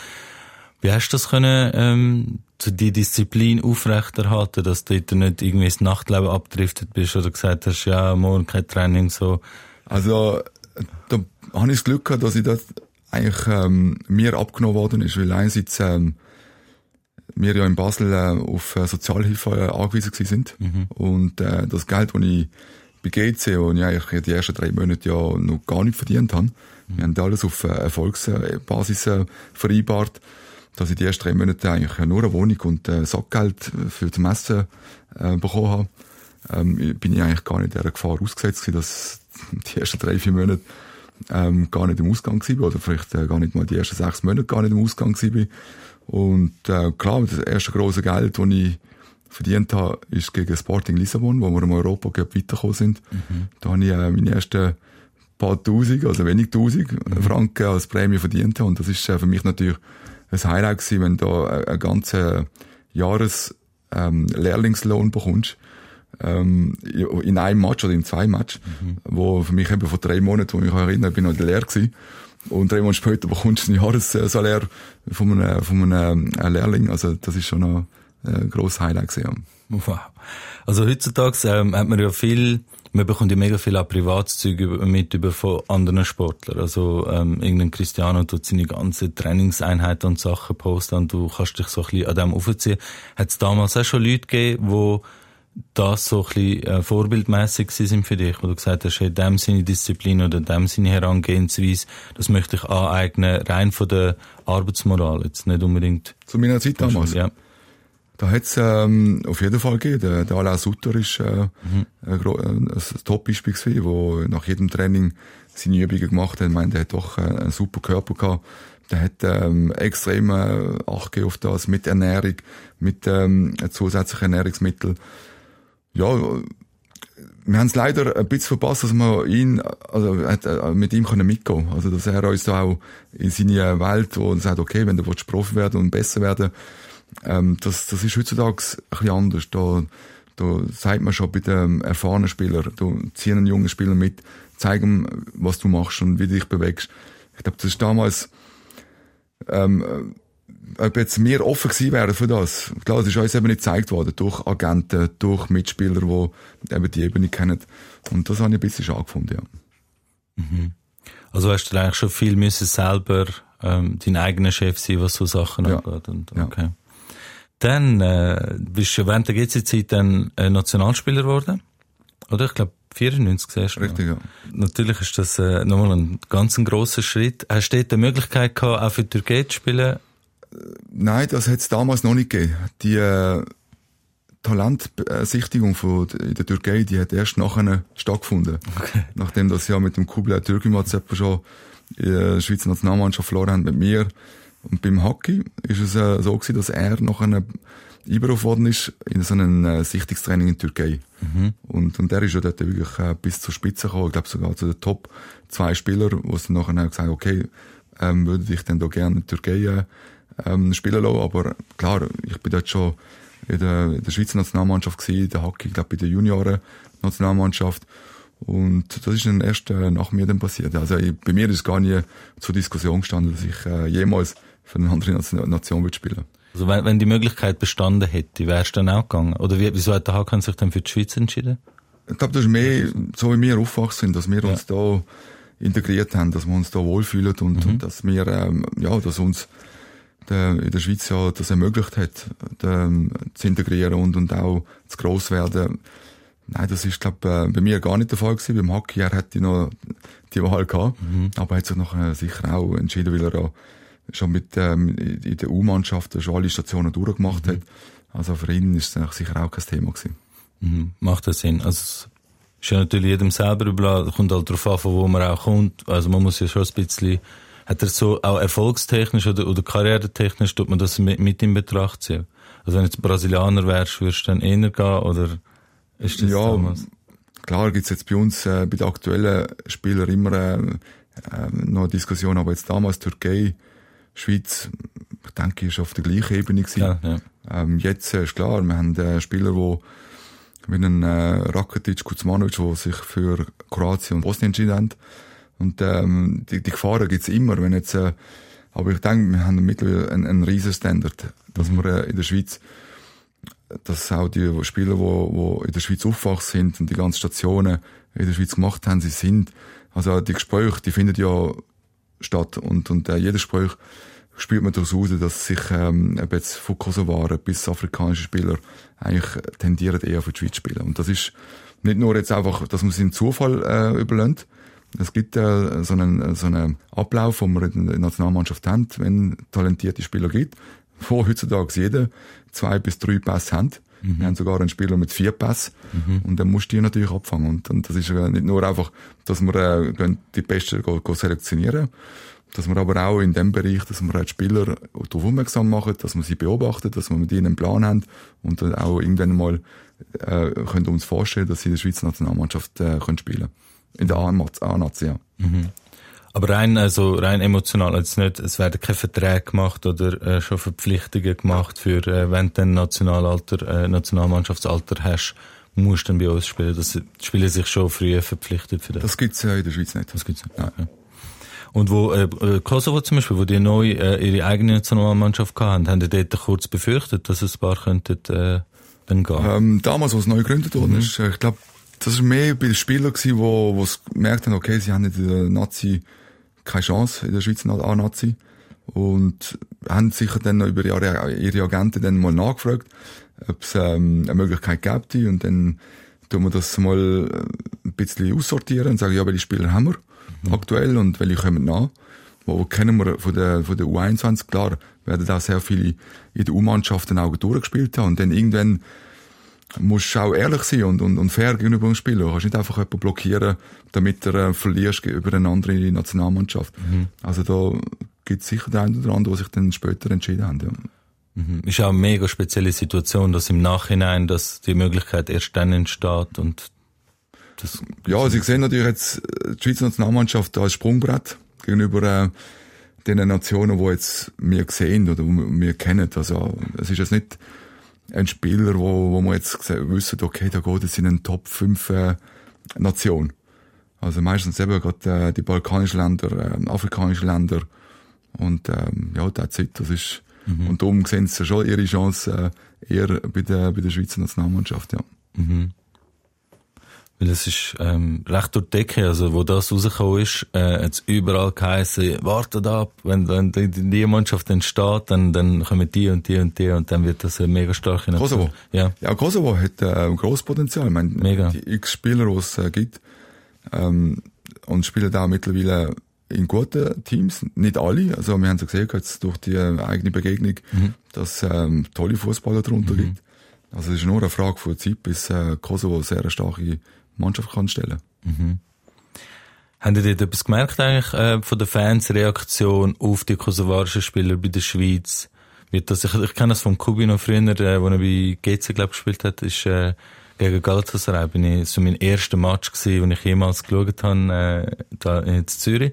Wie hast du das können, ähm, zu die Disziplin aufrechterhalten, dass du dort nicht irgendwie ins Nachtleben abdriftet bist oder gesagt hast, ja, morgen kein Training, so? Also, da habe ich das Glück gehabt, dass ich das eigentlich ähm, mir abgenommen worden ist, weil einerseits ähm, wir ja in Basel äh, auf äh, Sozialhilfe äh, angewiesen gewesen sind mhm. und äh, das Geld, das ich bei GC, wo ich eigentlich die ersten drei Monate ja noch gar nicht verdient habe, mhm. wir haben alles auf äh, Erfolgsbasis äh, vereinbart, dass ich die ersten drei Monate eigentlich nur eine Wohnung und äh, Sackgeld für das Messen äh, bekommen habe, ähm, bin ich eigentlich gar nicht der Gefahr ausgesetzt gewesen, dass die ersten drei, vier Monate ähm, gar nicht im Ausgang war oder vielleicht äh, gar nicht mal die ersten sechs Monate gar nicht im Ausgang war. Und äh, klar, das erste große Geld, das ich verdient habe, ist gegen Sporting Lissabon, wo wir im Europa weitergekommen sind. Mhm. Da habe ich äh, meine ersten paar Tausend, also wenig Tausend mhm. Franken als Prämie verdient. Und das ist äh, für mich natürlich ein Highlight gewesen, wenn du da einen ganzen Jahres ähm, Lehrlingslohn bekommst ähm, in einem Match oder in zwei Matches, mhm. wo für mich eben vor drei Monaten, wo ich mich erinnere, bin noch leer gewesen. Und drei Monate später bekommst du ein Jahressalär von einem, von einem äh, Lehrling. Also das ist schon ein, ein grosses Highlight gewesen. Wow. Also heutzutage ähm, hat man ja viel man bekommt ja mega viel auch Privatzüge mit über von anderen Sportlern. Also ähm, irgendein Cristiano tut seine ganze Trainingseinheit und Sachen posten und du kannst dich so ein bisschen an dem aufziehen. Hat es damals auch schon Leute gegeben, wo das so ein bisschen äh, vorbildmässig sind für dich, wo du gesagt hast, hey, dem seine Disziplin oder dem seine Herangehensweise, das möchte ich aneignen, rein von der Arbeitsmoral, jetzt nicht unbedingt. Zu meiner Zeit damals? Ja. Da hat's ähm, auf jeden Fall gegeben. Der, der Alain Sutter ist äh, mhm. ein, ein, ein Top-Beispiel gewesen, wo nach jedem Training seine Übungen gemacht hat. Ich meine, der hat doch äh, einen super Körper gehabt. Der hat ähm, extrem äh, Acht auf das, mit Ernährung, mit ähm, zusätzlichen Ernährungsmitteln. Ja, wir haben es leider ein bisschen verpasst, dass wir ihn, also äh, mit ihm können mitgehen Also, dass er uns da auch in seine Welt, wo er sagt, okay, wenn du Profi werden und besser werden ähm, das, das ist heutzutage ein bisschen anders. Da, da sagt man schon bei den erfahrenen Spielern, du ziehst einen jungen Spieler mit, zeig ihm, was du machst und wie du dich bewegst. Ich glaube, das ist damals, ähm, ob jetzt wir offen gewesen wären für das. Klar, das ist uns eben nicht gezeigt worden, durch Agenten, durch Mitspieler, die eben die Ebene kennen. Und das habe ich ein bisschen schade gefunden, ja. Mhm. Also hast du eigentlich schon viel müssen selber ähm, dein eigener Chef sein, was so Sachen ja. angeht? Und, okay. Ja. Dann äh, bist du während der GC-Zeit dann äh, Nationalspieler geworden. Oder? Ich glaube, 94 siehst Richtig, ja. Natürlich ist das äh, nochmal ein ganz ein grosser Schritt. Hast du dort die Möglichkeit gehabt, auch für die Türkei zu spielen? Nein, das hat es damals noch nicht gegeben. Die äh, Talentsichtigung von in der Türkei, die hat erst nachher stattgefunden. Okay. Nachdem das ja mit dem Kublai Türkimat schon in der Schweizer Nationalmannschaft verloren haben mit mir und beim Hockey ist es äh, so gewesen, dass er noch eine einberufen worden ist in so einem äh, Sichtungstraining in Türkei. Mhm. Und, und der ist ja dort wirklich äh, bis zur Spitze gekommen. Ich glaube sogar zu den Top zwei Spielern, wo dann nachher gesagt haben, okay, ähm, würde ich dann da gerne in Türkei äh, ähm, spielen lassen. Aber klar, ich bin dort schon in der, in der Schweizer Nationalmannschaft gewesen, in der Hockey, ich glaube bei der Junioren-Nationalmannschaft. Und das ist dann erst äh, nach mir dann passiert. Also ich, bei mir ist gar nie zur Diskussion gestanden, dass ich äh, jemals für eine andere Nation wird spielen. Also wenn, wenn die Möglichkeit bestanden hätte, wärst du dann auch gegangen? Oder wie, wieso hat der Hakan sich dann für die Schweiz entschieden? Ich glaube, das ist mehr, so wie wir aufgewachsen sind, dass wir ja. uns da integriert haben, dass wir uns da wohlfühlen und, mhm. und dass wir, ähm, ja, dass uns der, in der Schweiz ja das ermöglicht hat, der, zu integrieren und, und auch zu gross werden. Nein, das ist, glaube äh, bei mir gar nicht der Fall gewesen. Beim Hockey, er hätte noch die Wahl gehabt, mhm. aber er hat sich nachher sicher auch entschieden, weil er auch schon mit ähm, in der U-Mannschaft schon alle Stationen durchgemacht mhm. hat. Also für ihn ist es sicher auch kein Thema gewesen. Mhm. Macht das Sinn? Also ist ja natürlich jedem selber überlassen, kommt halt darauf an, von wo man auch kommt. Also man muss ja schon ein bisschen, hat er so auch erfolgstechnisch oder, oder karrieretechnisch, tut man das mit, mit in Betracht ziehen? Also wenn du jetzt Brasilianer wärst, würdest du dann eher gehen oder ist das ja, damals? Klar gibt's jetzt bei uns äh, bei den aktuellen Spielern immer äh, äh, noch eine Diskussion, aber jetzt damals Türkei, Schweiz, ich denke, ist auf der gleichen Ebene gewesen. Ja, ja. Ähm, jetzt äh, ist klar, wir haben äh, Spieler, die wie einen äh, Rakitic, Kuzmanovic, die sich für Kroatien und Bosnien entschieden haben. Und ähm, die, die Gefahren gibt's immer, wenn jetzt, äh, aber ich denke, wir haben mittlerweile einen, einen riesen Standard, dass wir äh, in der Schweiz, dass auch die Spieler, die, die in der Schweiz aufgewachsen sind und die ganzen Stationen in der Schweiz gemacht haben, sie sind, also die Gespräche, die finden ja statt. Und, und äh, jeder Spruch spürt man daraus raus, dass sich ähm, jetzt von Kosovaren bis afrikanische Spieler eigentlich tendieren eher für die Schweiz spielen. Und das ist nicht nur jetzt einfach, dass man es im Zufall äh, überlässt. Es gibt äh, so, einen, so einen Ablauf, den wir in der Nationalmannschaft haben, wenn talentierte Spieler gibt, wo heutzutage jeder zwei bis drei Pässe haben. Mhm. Wir haben sogar einen Spieler mit vier Pässen. Mhm. Und dann musst du die natürlich abfangen. Und, und das ist nicht nur einfach, dass wir äh, die Besten go, go selektionieren, dass wir aber auch in dem Bereich, dass wir die Spieler darauf aufmerksam machen, dass wir sie beobachten, dass wir mit ihnen einen Plan haben und dann auch irgendwann mal äh, können uns vorstellen, dass sie in der Schweizer Nationalmannschaft äh, können spielen In der A-Nazi, ja. Mhm. Aber rein, also rein emotional, also nicht, es werden keine Verträge gemacht oder äh, schon Verpflichtungen gemacht für, äh, wenn du ein Nationalalter, äh, Nationalmannschaftsalter hast, musst du dann bei uns spielen. Das Spieler sich schon früher verpflichtet für das. Das gibt's ja in der Schweiz nicht. Das gibt's nicht. Ja. Und wo äh, äh, Kosovo zum Beispiel, wo die neu äh, ihre eigene Nationalmannschaft hatten, haben die dort kurz befürchtet, dass es ein paar könnten äh, dann gehen? Ähm, damals, als es neu gegründet worden mhm. ist, äh, ich glaube, das war mehr bei den Spielern gewesen, wo, gemerkt haben, okay, sie haben in der Nazi keine Chance, in der Schweizer A-Nazi. Und haben sicher dann noch über ihre, ihre Agenten dann mal nachgefragt, ob es ähm, eine Möglichkeit gibt. Und dann tun wir das mal äh, ein bisschen aussortieren und sagen, ja, welche Spieler haben wir mhm. aktuell und welche kommen nach. Wo kennen wir von der, von der U21, klar, werden da sehr viele in der U-Mannschaften auch durchgespielt haben. Und dann irgendwann musst auch ehrlich sein und, und, und fair gegenüber dem Spieler. Du kannst nicht einfach jemanden blockieren, damit er äh, verlierst über eine andere Nationalmannschaft. Mhm. Also da gibt es sicher den einen oder anderen, die sich dann später entschieden haben. Ja. Mhm. Ist auch eine mega spezielle Situation, dass im Nachhinein dass die Möglichkeit erst dann entsteht und das Ja, also ich sehe natürlich jetzt äh, die Schweizer Nationalmannschaft als Sprungbrett gegenüber äh, den Nationen, die jetzt wir sehen oder wir kennen. Also es ist jetzt nicht ein Spieler, wo, wo man jetzt wissen, okay, da geht es in einen Top 5 äh, Nation. Also meistens eben gerade äh, die balkanischen Länder, äh, afrikanischen Länder und ähm, ja, that's it. Das ist mhm. und darum sehen sie schon ihre Chance äh, eher bei der bei der Schweizer Nationalmannschaft, ja. Mhm. Weil es ist ähm, recht durch die Decke, also wo das rausgekommen ist, äh, hat überall geheißen, wartet ab, wenn, wenn die, die Mannschaft entsteht, dann, dann kommen die und die und die und dann wird das eine mega starke Nation. Kosovo? Ja. Ja, Kosovo hat äh, ein grosses Potenzial. Ich meine, mega. die X-Spieler, die es äh, gibt, ähm, und spielen da mittlerweile in guten Teams, nicht alle, also wir haben es gesehen, jetzt durch die äh, eigene Begegnung, mhm. dass ähm, tolle Fußballer darunter mhm. gibt. Also es ist nur eine Frage von Zeit, bis äh, Kosovo sehr starke Mannschaft kann stellen. Mhm. Haben ihr dort etwas gemerkt eigentlich äh, von den Fans Reaktion auf die kosovarischen Spieler bei der Schweiz? Wird das, ich, ich kenne das von Kubi noch früher, äh, wo er bei GC glaub, gespielt hat, ist äh, gegen Galatasaray bin ich so mein erster Match gewesen, den ich jemals geschaut habe, äh, da in Zürich.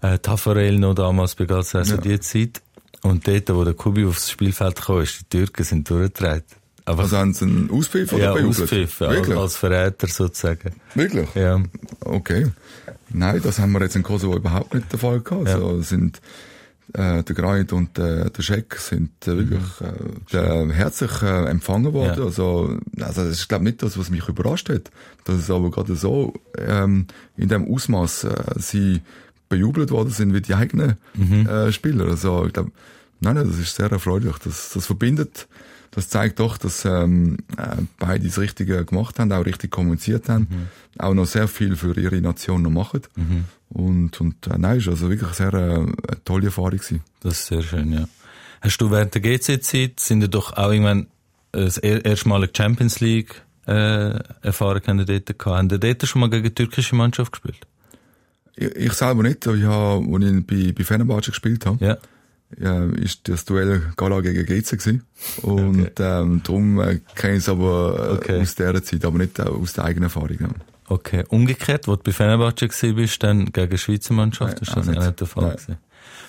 Äh, Tafarel noch damals bei Galatasaray, ja. so die Zeit. Und dort, wo der Kubi aufs Spielfeld kam, ist, die Türken sind durchgedreht. Aber also haben sie einen Auspfiff oder ja, Auspfiff, als, als Verräter sozusagen. Wirklich? Ja. Okay. Nein, das haben wir jetzt in Kosovo überhaupt nicht der Fall gehabt. Ja. Also sind äh, der Greit und äh, der Scheck sind äh, wirklich mhm. äh, herzlich äh, empfangen worden. Ja. Also, also das ist glaube nicht das, was mich überrascht hat, dass es aber gerade so ähm, in dem Ausmaß äh, sie bejubelt worden sind wie die eigenen mhm. äh, Spieler. Also ich glaube, nein, nein, das ist sehr erfreulich. Das, das verbindet das zeigt doch, dass ähm, äh, beide das Richtige gemacht haben, auch richtig kommuniziert haben, mhm. auch noch sehr viel für ihre Nation noch machen. Mhm. Und, und äh, nein, ist also wirklich sehr äh, eine tolle Erfahrung gewesen. Das ist sehr schön, ja. Hast du während der GC-Zeit, sind ihr doch auch irgendwann äh, das erste Mal eine Champions League äh, Erfahrung haben dort gehabt? Haben ihr dort schon mal gegen die türkische Mannschaft gespielt? Ich, ich selber nicht, aber ich habe, als ich bei, bei Fenerbahce gespielt habe, ja ja, ist das Duell Gala gegen GC gewesen. Und okay. ähm, darum äh, kenne ich es aber äh, okay. aus dieser Zeit, aber nicht äh, aus der eigenen Erfahrung. Ja. Okay. Umgekehrt, wo du bei Fenerbahce gewesen bist, dann gegen die Schweizer Mannschaft, ist das nicht, nicht der Fall gewesen?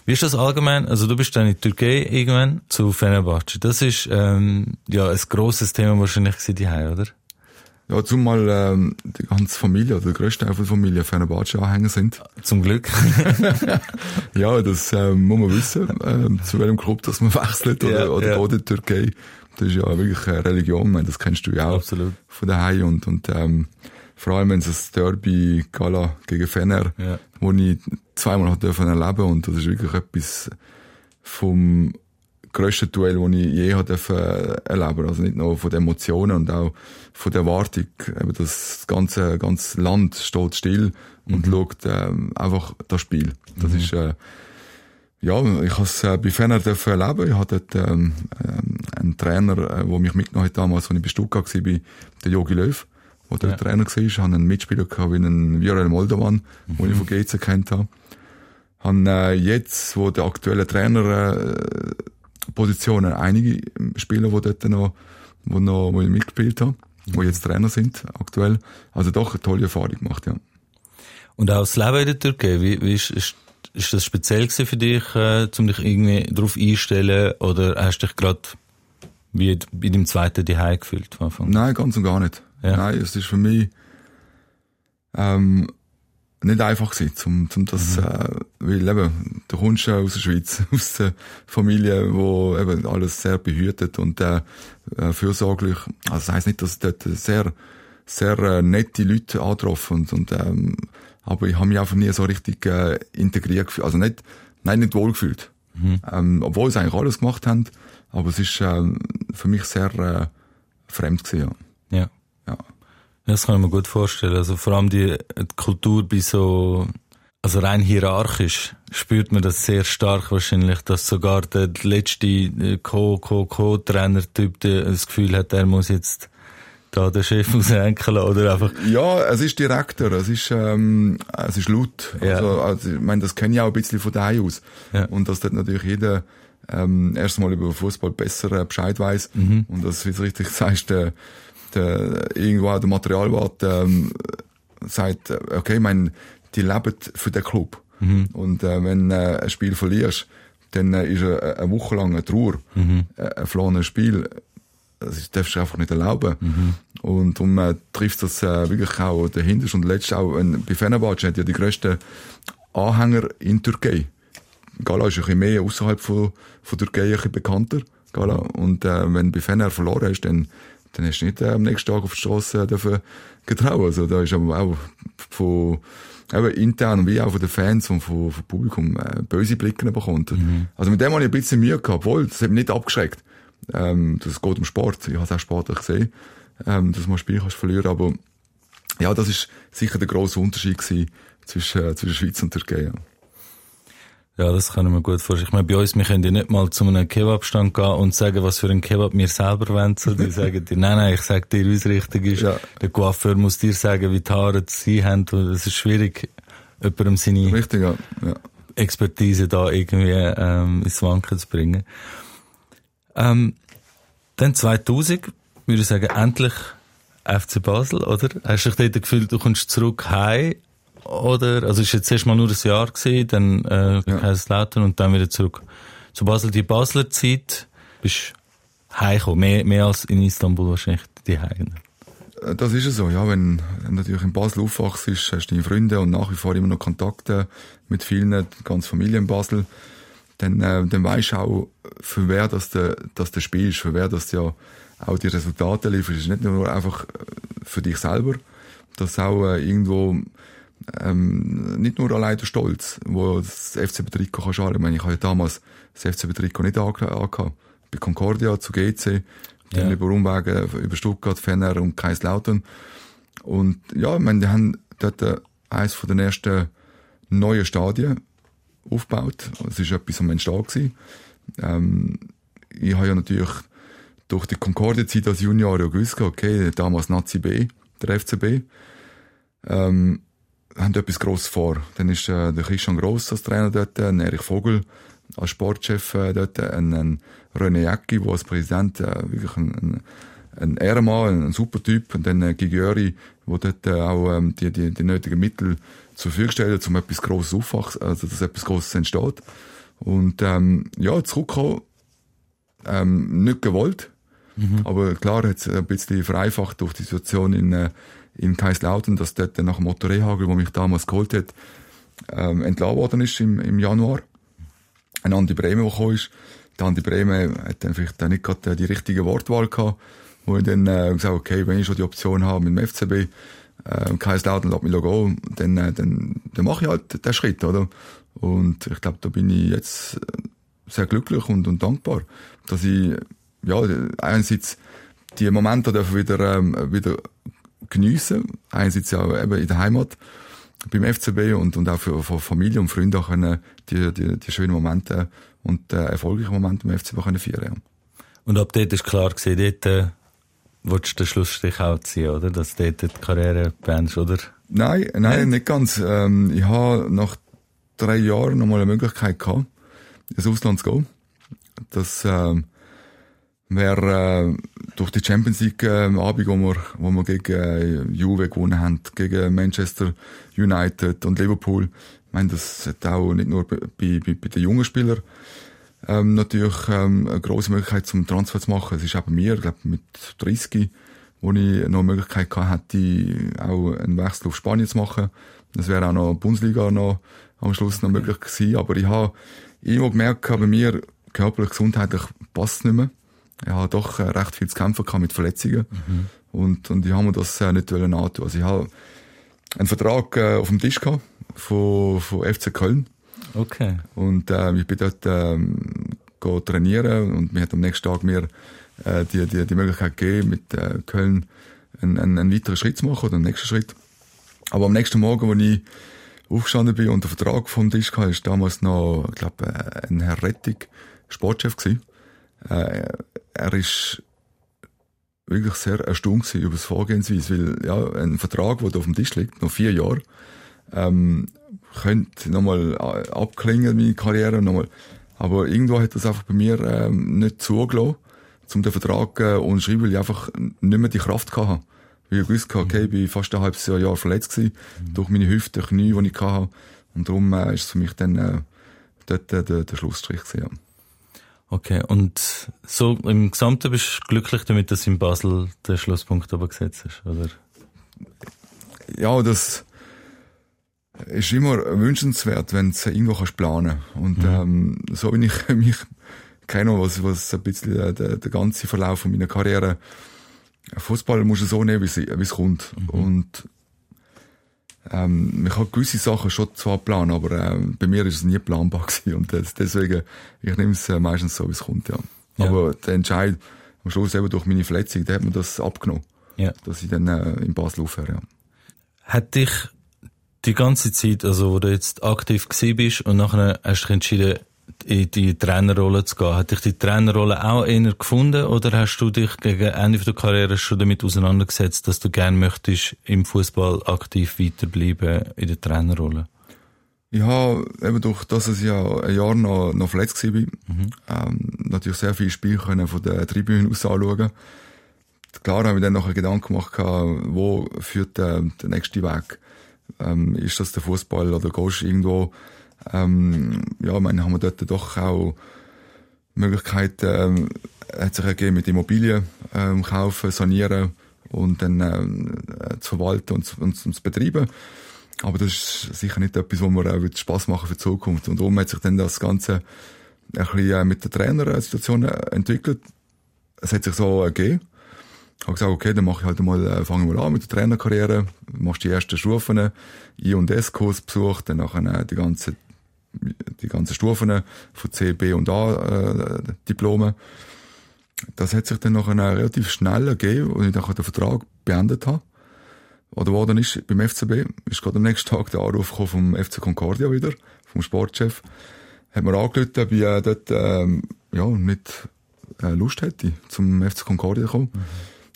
Wie ist das allgemein? Also du bist dann in die Türkei irgendwann zu Fenerbahce. Das ist ähm, ja ein grosses Thema wahrscheinlich gewesen, die oder? Ja, zumal ähm, die ganze Familie, oder der grösste Teil der Familie Fenerbahce-Anhänger sind. Zum Glück. ja, das ähm, muss man wissen, ähm, zu welchem Club das man wechselt oder, ja, oder in die Türkei. Das ist ja wirklich eine Religion, meine, das kennst du ja auch Absolut. von daheim und, und ähm, vor allem wenn es das Derby Gala gegen Fener, ja. wo ich zweimal hat dürfen erleben und das ist wirklich etwas vom grösste Duell, das ich je habe erleben Also nicht nur von den Emotionen und auch von der Erwartung. Eben das ganze, ganze Land steht still und mhm. schaut ähm, einfach das Spiel. Das mhm. ist, äh, ja, ich habe es äh, bei Fener erleben. Ich hatte dort ähm, ähm, einen Trainer, äh, der mich mitgenommen hat damals, als ich bei Stuttgart war, bei der Jogi Löw, der ja. Trainer war. Ich hatte einen Mitspieler gehabt, wie einen Viorel Moldovan, mhm. den ich von GC kennt habe. Han äh, jetzt, wo der aktuelle Trainer äh, Positionen einige Spieler, die dort noch, wo noch wo ich mitgespielt habe, mhm. wo jetzt Trainer sind aktuell. Also doch eine tolle Erfahrung gemacht, ja. Und auch das Leben in der Türkei, wie, wie ist, ist, ist das speziell für dich, äh, um dich irgendwie darauf einstellen oder hast du dich gerade wie bei dem zweiten Zuhause gefühlt? Nein, ganz und gar nicht. Ja. Nein, es ist für mich ähm, nicht einfach gewesen, zum, zum das, mhm. äh, weil eben, du kommst ja aus der Schweiz, aus der Familie, wo eben alles sehr behütet und äh, äh, fürsorglich. Also das heisst nicht, dass es dort sehr, sehr äh, nette Leute angetroffen und, und ähm, aber ich habe mich einfach nie so richtig äh, integriert gefühlt, also nicht, nein, nicht wohl gefühlt. Mhm. Ähm, obwohl sie eigentlich alles gemacht haben, aber es ist ähm, für mich sehr äh, fremd gewesen. Ja. Das kann ich mir gut vorstellen. Also vor allem die, die Kultur bei so also rein hierarchisch spürt man das sehr stark wahrscheinlich, dass sogar der letzte äh, Co-Co-Co-Trainer-Typ das Gefühl hat, er muss jetzt da den Chef aushänkeln oder einfach... Ja, es ist direkter, es ist, ähm, es ist laut. Ja. Also, also, ich meine, das kenne ich auch ein bisschen von daheim aus. Ja. Und dass dort natürlich jeder ähm, erstmal über Fußball besser äh, Bescheid weiß mhm. und dass, wie du richtig sagst, der, der, irgendwo auch der Materialwart ähm, sagt, äh, okay, ich meine, die leben für den Club. Mhm. Und äh, wenn äh, ein Spiel verlierst, dann äh, ist eine, eine Woche lang eine Trauer, mhm. Äh, ein verlorenes Spiel. Das darfst du einfach nicht erlauben. Mhm. Und, und man trifft das äh, wirklich auch dahinter. Und letztes auch, wenn, bei Fenerbahce hat ja die grössten Anhänger in Türkei. Gala ist ein bisschen mehr außerhalb von, von Türkei ein bisschen bekannter. Gala. Und äh, wenn du bei Fener verloren hast, dann, dann hast du nicht äh, am nächsten Tag auf der Straße äh, getraut. Also da ist aber auch von eben intern wie auch von den Fans und vom, vom Publikum äh, böse Blicke bekommt. Mhm. Also mit dem habe ich ein bisschen Mühe gehabt, obwohl, das hat mich nicht abgeschreckt. Ähm, das geht um Sport. Ich habe es auch sportlich gesehen, ähm, dass man ein Spiel kannst verlieren aber ja, das ist sicher der grosse Unterschied gewesen zwischen, äh, zwischen Schweiz und Türkei. Ja. Ja, das kann ich mir gut vorstellen. Ich meine, bei uns, wir können ja nicht mal zu einem Kebabstand gehen und sagen, was für ein Kebab wir selber wollen. So, die sagen dir, nein, nein, ich sag dir, wie es richtig ist. Ja. Der Coiffeur muss dir sagen, wie die Haare sie haben. Es ist schwierig, jemandem seine richtig, ja. Ja. Expertise da irgendwie ähm, ins Wanken zu bringen. Ähm, dann 2000, würde ich sagen, endlich FC Basel, oder? Hast du dich dort gefühlt, du kommst zurück heim oder? Also ist jetzt erstmal nur ein Jahr gewesen, dann äh, ja. Kaiserslautern und dann wieder zurück zu Basel. Die Basler Zeit bist heimgekommen, mehr, mehr als in Istanbul wahrscheinlich die Heim. Äh, das ist es so, ja. Wenn du natürlich in Basel aufwachst, hast du deine Freunde und nach wie vor immer noch Kontakte mit vielen, die ganze Familie in Basel, dann, äh, dann weisst du auch, für wer das der, das der Spiel ist, für wer das ja auch die Resultate liefert. Es ist nicht nur einfach äh, für dich selber, dass auch äh, irgendwo ähm, nicht nur allein der Stolz, wo das FC Trikot kann schalen. Ich meine, ich habe ja damals das FC Trikot nicht angehabt. Bei Concordia zu GC, dann ja. über Umwege über Stuttgart, Fenner und Kaiserslautern. Und ja, ich meine, die haben dort äh, eines von den ersten neuen Stadien aufgebaut. Es ist etwas am Entstehen gewesen. Ähm, ich habe ja natürlich durch die Concordia-Zeit als Junior ja gewusst, okay, damals Nazi B, der FCB. Ähm, haben etwas Grosses vor. Dann ist äh, der Christian Gross als Trainer dort, ein Erich Vogel als Sportchef äh, dort, ein, ein René Jäcki, der als Präsident äh, wirklich ein, ein, ein Ehrenmann, ein, ein super Typ, und dann äh, Gigiori, der dort äh, auch ähm, die, die, die nötigen Mittel zur Verfügung stellt, um etwas Grosses aufwachsen, also dass etwas Grosses entsteht. Und ähm, ja, zurückkommen, ähm, nicht gewollt, mhm. aber klar hat es ein bisschen vereinfacht durch die Situation in äh, in Kaiserslautern, dass dort nach dem Otto Rehagel, der mich damals geholt hat, ähm, entlassen worden ist im, im Januar. Ein Andi Bremen, der gekommen ist. Der Andi Bremen hat dann vielleicht nicht gerade die richtige Wortwahl gehabt, wo ich dann äh, gesagt okay, wenn ich schon die Option habe mit dem FCB, äh, Kaiserslautern lässt mich gehen, dann, äh, dann, dann mache ich halt den Schritt, oder? Und ich glaube, da bin ich jetzt äh, sehr glücklich und, und dankbar, dass ich, ja, einerseits die Momente dürfen wieder, ähm, wieder geniessen. Einerseits ja eben in der Heimat beim FCB und, und auch für, für Familie und Freunde auch können die, die, die schönen Momente und äh, erfolgreichen Momente im FCB können feiern. Ja. Und ab dort ist klar gewesen, dort äh, willst du den Schlussstrich auch ziehen, oder? Dass du dort die Karriere beendest, oder? Nein, nein, nicht ganz. Ähm, ich habe nach drei Jahren nochmal eine Möglichkeit gehabt, ins Ausland zu gehen. Das ähm, wäre äh, durch die Champions League äh, Abend, wo wir, wo wir gegen äh, Juve gewonnen haben, gegen Manchester United und Liverpool. Ich meine, das hat auch nicht nur bei, bei, bei den jungen Spielern ähm, natürlich ähm, eine grosse Möglichkeit zum Transfer zu machen. Es ist auch bei mir, ich glaube mit 30, wo ich noch eine Möglichkeit gehabt hätte, auch einen Wechsel auf Spanien zu machen. Das wäre auch noch Bundesliga noch am Schluss noch möglich gewesen. Aber ich habe irgendwo gemerkt, bei mir körperlich, gesundheitlich passt es nicht mehr ich habe doch äh, recht viel zu kämpfen gehabt mit Verletzungen. Mhm. Und, und ich habe mir das äh, nicht antun. Also ich habe einen Vertrag äh, auf dem Tisch gehabt von, von FC Köln. Okay. Und äh, ich bin dort ähm, trainieren und mir hat am nächsten Tag mir äh, die, die, die Möglichkeit gegeben, mit äh, Köln einen, einen, einen weiteren Schritt zu machen oder einen nächsten Schritt. Aber am nächsten Morgen, als ich aufgestanden bin und der Vertrag vom Tisch hatte, ist damals noch, ich glaube, äh, ein Herr Rettig, Sportchef gewesen. Äh, er ist wirklich sehr erstaunt über das Vorgehensweise, weil ja, ein Vertrag, der auf dem Tisch liegt, noch vier Jahre, ähm, könnte nochmal äh, abklingen, meine Karriere, nochmal. Aber irgendwo hat das einfach bei mir ähm, nicht zugelassen, um den Vertrag äh, unterschreiben, weil ich einfach nicht mehr die Kraft hatte. Weil ich gewusst hatte, okay, ich bin fast ein halbes Jahr verletzt gewesen, mhm. durch meine Hüfte, Knie, die ich hatte. Und darum äh, ist es für mich dann äh, dort äh, der, der Schlussstrich gewesen, ja. Okay, und so im Gesamten bist du glücklich damit, dass in Basel der Schlusspunkt aber gesetzt ist, oder? Ja, das ist immer wünschenswert, wenn du irgendwo kannst planen Und mhm. ähm, so bin ich mich keine was, was ein bisschen der, der, der ganze Verlauf meiner Karriere Fußball muss so nehmen, wie es kommt. Mhm. Und ähm, ich habe gewisse Sachen schon zwar planen, aber äh, bei mir ist es nie planbar gewesen. Und das, deswegen, ich nehme es äh, meistens so, wie es kommt, ja. ja. Aber der Entscheid, am Schluss eben durch meine Verletzung, der hat mir das abgenommen. Ja. Dass ich dann äh, in Basel aufhöre, ja. Hat dich die ganze Zeit, also wo du jetzt aktiv gewesen bist und nachher hast du dich entschieden, in die Trainerrolle zu gehen. Hat dich die Trainerrolle auch eher gefunden oder hast du dich gegen Ende der Karriere schon damit auseinandergesetzt, dass du gerne möchtest im Fußball aktiv weiterbleiben in der Trainerrolle? Ich habe eben durch das, dass ich ja ein Jahr noch, noch verletzt war, mhm. ähm, natürlich sehr viele Spiele können von der Tribüne aus anschauen. Klar habe ich dann noch einen Gedanken gemacht, wo führt der, der nächste Weg? Ähm, ist das der Fußball oder gehst du irgendwo ähm, ja, ich meine, haben wir dort doch auch Möglichkeiten, ähm, hat sich ergeben mit Immobilien ähm, kaufen, sanieren und dann ähm, zu verwalten und, und, und zu betreiben. Aber das ist sicher nicht etwas, wo mir auch Spaß machen für die Zukunft. Und darum hat sich dann das Ganze ein bisschen äh, mit der Trainersituation entwickelt. Es hat sich so ergeben. Ich habe gesagt, okay, dann mache ich halt mal, äh, fange mal an mit der Trainerkarriere, machst die ersten Stufen, I- und S-Kurs besucht, dann nachher die ganze die ganzen Stufen von C, B und A äh, Diplome. Das hat sich dann noch relativ schnell ergeben, als ich dann den Vertrag beendet habe. Oder wo dann ist beim FCB, ist gerade am nächsten Tag der Anruf vom FC Concordia wieder, vom Sportchef. Hat mir angerufen, ob ich äh, dort ähm, ja, nicht äh, Lust hätte, zum FC Concordia zu kommen. Mhm.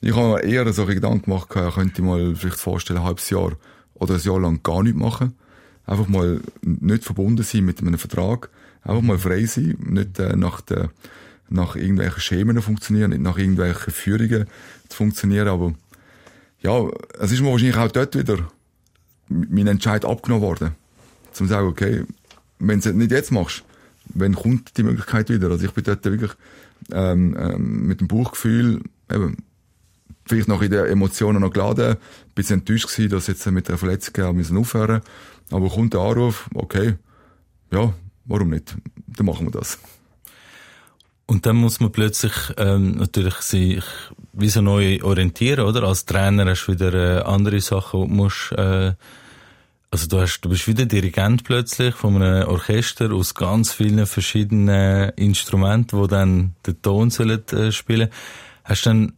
Ich habe mir eher so einen Gedanken gemacht, könnte ich mal vielleicht vorstellen, ein halbes Jahr oder ein Jahr lang gar nichts machen einfach mal nicht verbunden sein mit einem Vertrag, einfach mal frei sein, nicht äh, nach, der, nach irgendwelchen Schemen funktionieren, nicht nach irgendwelchen Führungen zu funktionieren, aber ja, es ist mir wahrscheinlich auch dort wieder mein Entscheid abgenommen worden, zum zu sagen, okay, wenn du es nicht jetzt machst, wenn kommt die Möglichkeit wieder? Also ich bin dort wirklich ähm, ähm, mit dem Buchgefühl, eben, vielleicht noch in den Emotionen noch geladen, ein bisschen enttäuscht gewesen, dass jetzt mit der Verletzung aufhören müssen aber kommt der Anruf, okay, ja, warum nicht? Dann machen wir das. Und dann muss man plötzlich ähm, natürlich sich wie so neu orientieren, oder? Als Trainer hast du wieder äh, andere Sachen, die du musst, äh, also du hast, du bist wieder Dirigent plötzlich von einem Orchester aus ganz vielen verschiedenen Instrumenten, wo dann den Ton sollen äh, spielen. Hast du dann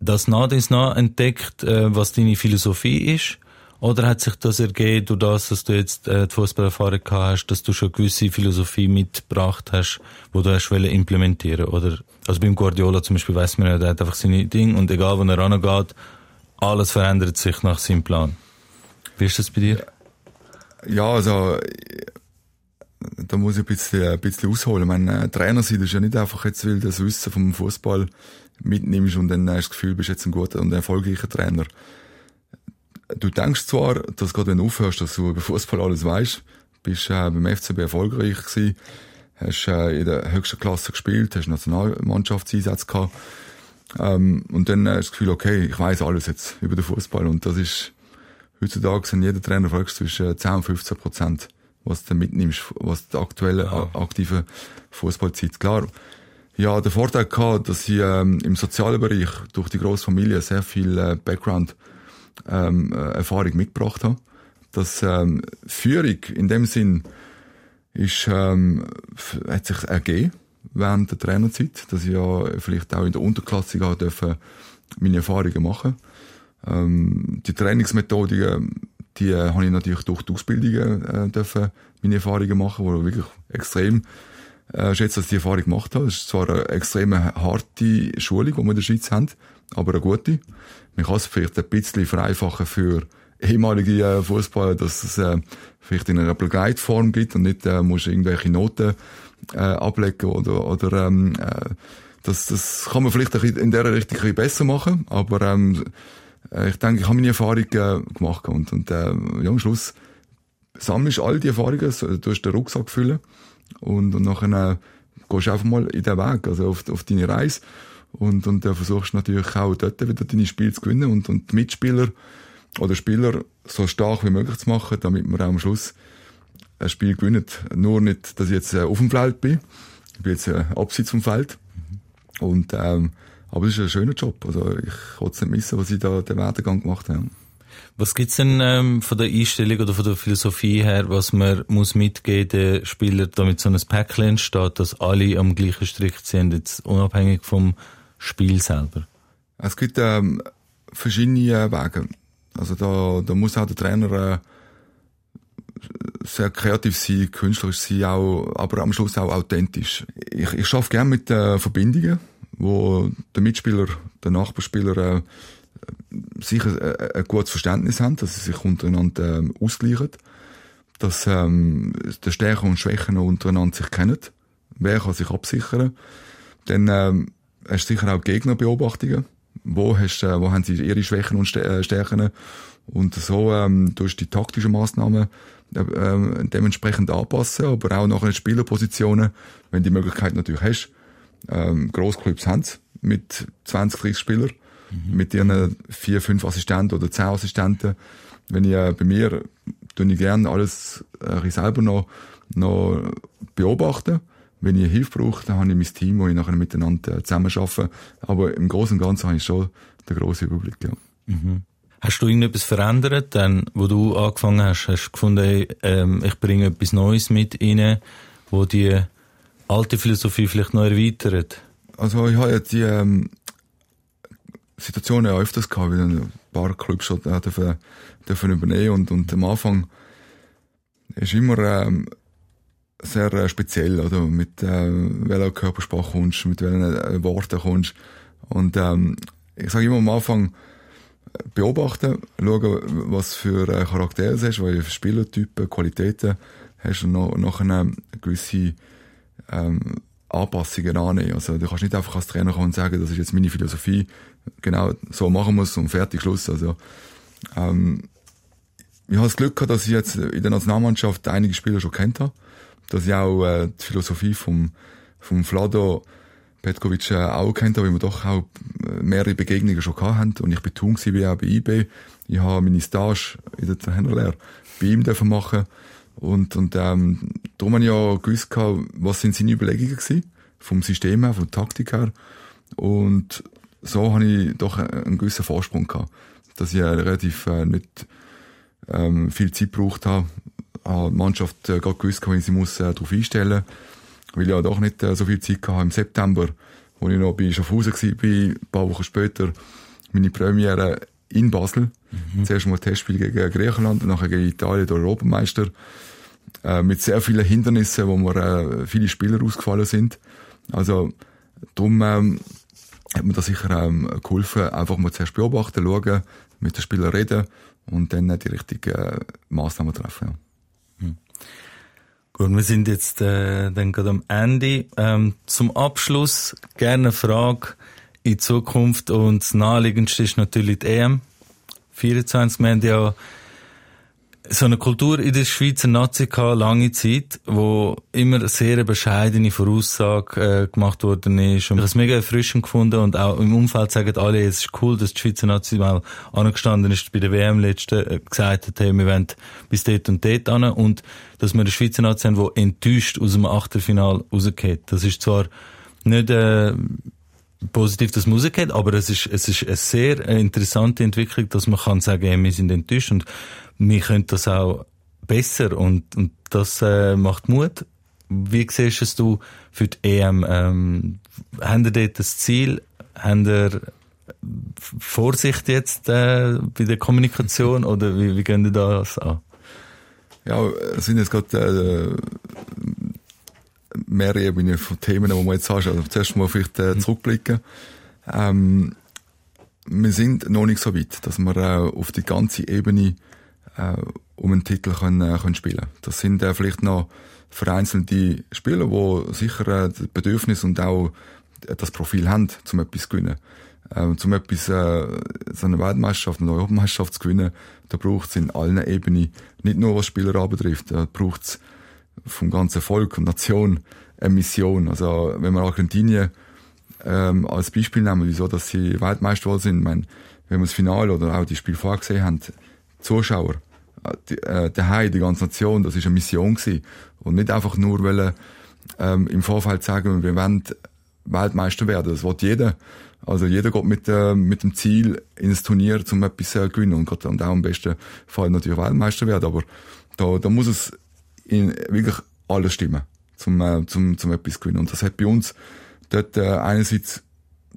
das nach dies nach entdeckt, äh, was deine Philosophie ist? Oder hat sich das ergeben, durch das, dass du jetzt äh, die Fußballerfahrung gehabt hast, dass du schon gewisse Philosophie mitgebracht hast, wo du hast implementieren Oder, also beim Guardiola zum Beispiel weiss man ja, der hat einfach seine Dinge und egal wo er rangeht, alles verändert sich nach seinem Plan. Wie ist das bei dir? Ja, also, da muss ich ein bisschen, ein bisschen ausholen. Mein äh, Trainer sein ist ja nicht einfach jetzt, weil das Wissen vom Fußball mitnimmst und dann hast du das Gefühl, bist jetzt ein guter und erfolgreicher Trainer du denkst zwar, dass gerade wenn du aufhörst, dass du über Fußball alles weißt, bist äh, beim FCB erfolgreich gewesen, hast äh, in der höchsten Klasse gespielt, hast Nationalmannschaftseinsätze gehabt, ähm, und dann hast du das Gefühl, okay, ich weiß alles jetzt über den Fußball und das ist heutzutage sind jeder Trainer fragst zwischen 10 und 15 Prozent, was du mitnimmst, was die aktuelle wow. aktive Fußballzeit. Klar, ja den Vorteil gehabt, dass ich ähm, im sozialen Bereich durch die grosse Familie sehr viel äh, Background ähm, äh, Erfahrung mitgebracht habe. Dass ähm, Führung in dem Sinn ist, ähm, hat sich ergeben während der Trainerzeit, dass ich ja vielleicht auch in der Unterklasse dürfen meine Erfahrungen machen. Ähm, die Trainingsmethodiken, die äh, habe ich natürlich durch die Ausbildungen äh, dürfen meine Erfahrungen machen, wo ich wirklich extrem äh, schätze, dass ich die Erfahrung gemacht habe. Es ist zwar eine extrem harte Schulung, die wir in der Schweiz haben, aber eine gute. Man kann es vielleicht ein bisschen vereinfachen für ehemalige äh, Fußballer, dass es äh, vielleicht in einer Begleitform gibt und nicht äh, musst irgendwelche Noten äh, ablegen oder, oder ähm, äh, das, das kann man vielleicht in der Richtung ein bisschen besser machen, aber ähm, äh, ich denke, ich habe meine Erfahrung äh, gemacht und, und äh, ja, am Schluss sammelst du all die Erfahrungen, so, den Rucksack füllen und, und nachher äh, gehst du einfach mal in den Weg, also auf, auf deine Reise und, und dann versuchst du natürlich auch dort wieder deine Spiele zu gewinnen und, und die Mitspieler oder Spieler so stark wie möglich zu machen, damit man auch am Schluss ein Spiel gewinnt. Nur nicht, dass ich jetzt äh, auf dem Feld bin. Ich bin jetzt äh, abseits vom Feld. Und, ähm, aber es ist ein schöner Job. Also ich kann es nicht missen, was ich da den Werdegang gemacht habe. Was gibt's denn ähm, von der Einstellung oder von der Philosophie her, was man muss mitgeben den Spielern, damit so ein Päckchen entsteht, dass alle am gleichen Strick sind, jetzt unabhängig vom Spiel selber? Es gibt ähm, verschiedene Wege. Also da, da muss auch der Trainer äh, sehr kreativ sein, künstlerisch sein, auch, aber am Schluss auch authentisch. Ich, ich arbeite gerne mit äh, Verbindungen, wo der Mitspieler, der Nachbarspieler äh, sicher äh, ein gutes Verständnis haben, dass sie sich untereinander äh, ausgleichen, dass ähm, die Stärken und Schwächen untereinander sich kennen, wer kann sich absichern. Dann ähm, hast sicher auch Gegnerbeobachtungen, wo, hast, äh, wo haben sie ihre Schwächen und äh, Stärken und so ähm, durch die taktischen Maßnahmen äh, äh, dementsprechend anpassen, aber auch nach den Spielerpositionen, wenn die Möglichkeit natürlich hast. Ähm, Grossclubs haben mit 20, 30 Spielern, mhm. mit ihren vier, fünf Assistenten oder zehn Assistenten. Wenn ich äh, bei mir tue ich gerne alles äh, selber noch, noch beobachten wenn ich Hilfe brauche, dann habe ich mein Team, wo ich nachher miteinander äh, zusammen arbeite. Aber im Großen und Ganzen habe ich schon den grossen Überblick, ja. Mhm. Hast du irgendetwas verändert, dann, wo du angefangen hast? Hast du gefunden, ähm, ich bringe etwas Neues mit rein, wo die alte Philosophie vielleicht noch erweitert? Also ich habe jetzt die ähm, Situationen öfters gehabt, wie ein paar Clubs schon äh, dürfen, dürfen übernehmen und, und am Anfang ist immer ähm, sehr äh, speziell, oder? Mit äh, welcher Körpersprache kommst, mit welchen äh, Worten kommst. Und ähm, ich sage immer am Anfang, äh, beobachten, schauen, was für äh, Charaktere du hast, welche Spielertypen, Qualitäten hast und noch, nachher eine gewisse ähm, Anpassungen annehmen. Also du kannst nicht einfach als Trainer kommen und sagen, das ist jetzt meine Philosophie, genau so machen es und fertig, Schluss. Also ähm, ich habe das Glück gehabt, dass ich jetzt in der Nationalmannschaft einige Spieler schon kennt habe dass ich auch äh, die Philosophie vom, vom Vlado Petkovic äh, auch kennt, weil wir doch auch äh, mehrere Begegnungen schon gehabt haben. Und ich beton sie wie auch bei IB. Ich habe meine Stage in der Trainerlehre bei ihm dürfen machen. Und, und, ähm, darum habe ich ja gewusst gehabt, was sind seine Überlegungen gewesen. Vom System her, von der Taktik her. Und so habe ich doch einen gewissen Vorsprung gehabt. Dass ich äh, relativ äh, nicht ähm, viel Zeit gebraucht habe, die Mannschaft äh, gerade gewusst, wie sie muss äh, darauf einstellen weil ich ja doch nicht äh, so viel Zeit hatte im September, wo ich noch bei Schaffhausen war, ein paar Wochen später meine Premiere in Basel. Mhm. Zuerst mal Testspiel gegen Griechenland, nachher gegen Italien, der Europameister. Äh, mit sehr vielen Hindernissen, wo mir äh, viele Spieler ausgefallen sind. Also, darum ähm, hat mir das sicher ähm, geholfen, einfach mal zuerst beobachten, schauen, mit den Spielern reden und dann die richtigen Massnahmen treffen. Ja. Gut, wir sind jetzt äh, dann gerade am Ende. Ähm, zum Abschluss gerne eine Frage in Zukunft und das naheliegendste ist natürlich die EM. 24, wir haben ja so eine Kultur in der Schweizer Nazi gehabt, lange Zeit, wo immer sehr bescheidene Voraussage äh, gemacht worden ist. Und ich habe es mega erfrischend gefunden und auch im Umfeld sagen alle, es ist cool, dass die Schweizer Nazi mal angestanden ist bei der WM letzte, äh, gesagt hat, hey, wir wollen bis dort und dort an und dass wir eine Schweizer Nazi haben, die enttäuscht aus dem Achtelfinal rausgeht. Das ist zwar nicht äh, positiv, dass Musik hat, aber es ist, es ist eine sehr interessante Entwicklung, dass man kann sagen, ja, wir sind enttäuscht und wir können das auch besser und, und das äh, macht Mut. Wie siehst es du für die EM? Ähm, haben ihr dort das Ziel? Haben ihr Vorsicht jetzt äh, bei der Kommunikation oder wie, wie gehen ihr das an? Ja, es sind jetzt gerade äh, mehrere Ebenen von Themen, die man jetzt hast. Also zuerst mal vielleicht äh, mhm. zurückblicken. Ähm, wir sind noch nicht so weit, dass wir äh, auf die ganze Ebene äh, um einen Titel können, äh, können spielen. Das sind äh, vielleicht noch vereinzelte Spieler, die sicher äh, das Bedürfnis und auch das Profil haben, um etwas zu gewinnen. Ähm, um etwas, äh, so eine Weltmeisterschaft, eine Europameisterschaft zu gewinnen, da braucht es in allen Ebenen, nicht nur was Spieler anbetrifft, da braucht es vom ganzen Volk und Nation eine Mission. Also, wenn wir Argentinien ähm, als Beispiel nehmen, wieso dass sie Weltmeister geworden sind, ich meine, wenn wir das Finale oder auch die Spiel vorgesehen haben, Zuschauer, äh, die, äh, die ganze Nation, das ist eine Mission gewesen. Und nicht einfach nur wollen, ähm, im Vorfeld sagen, wir wollen Weltmeister werden. Das will jeder. Also jeder geht mit, äh, mit dem Ziel ins Turnier, um etwas zu äh, gewinnen und, und auch am besten Fall natürlich Weltmeister werden. Aber da, da muss es in wirklich alles stimmen, zum, äh, zum, zum etwas gewinnen. Und das hat bei uns dort äh, einerseits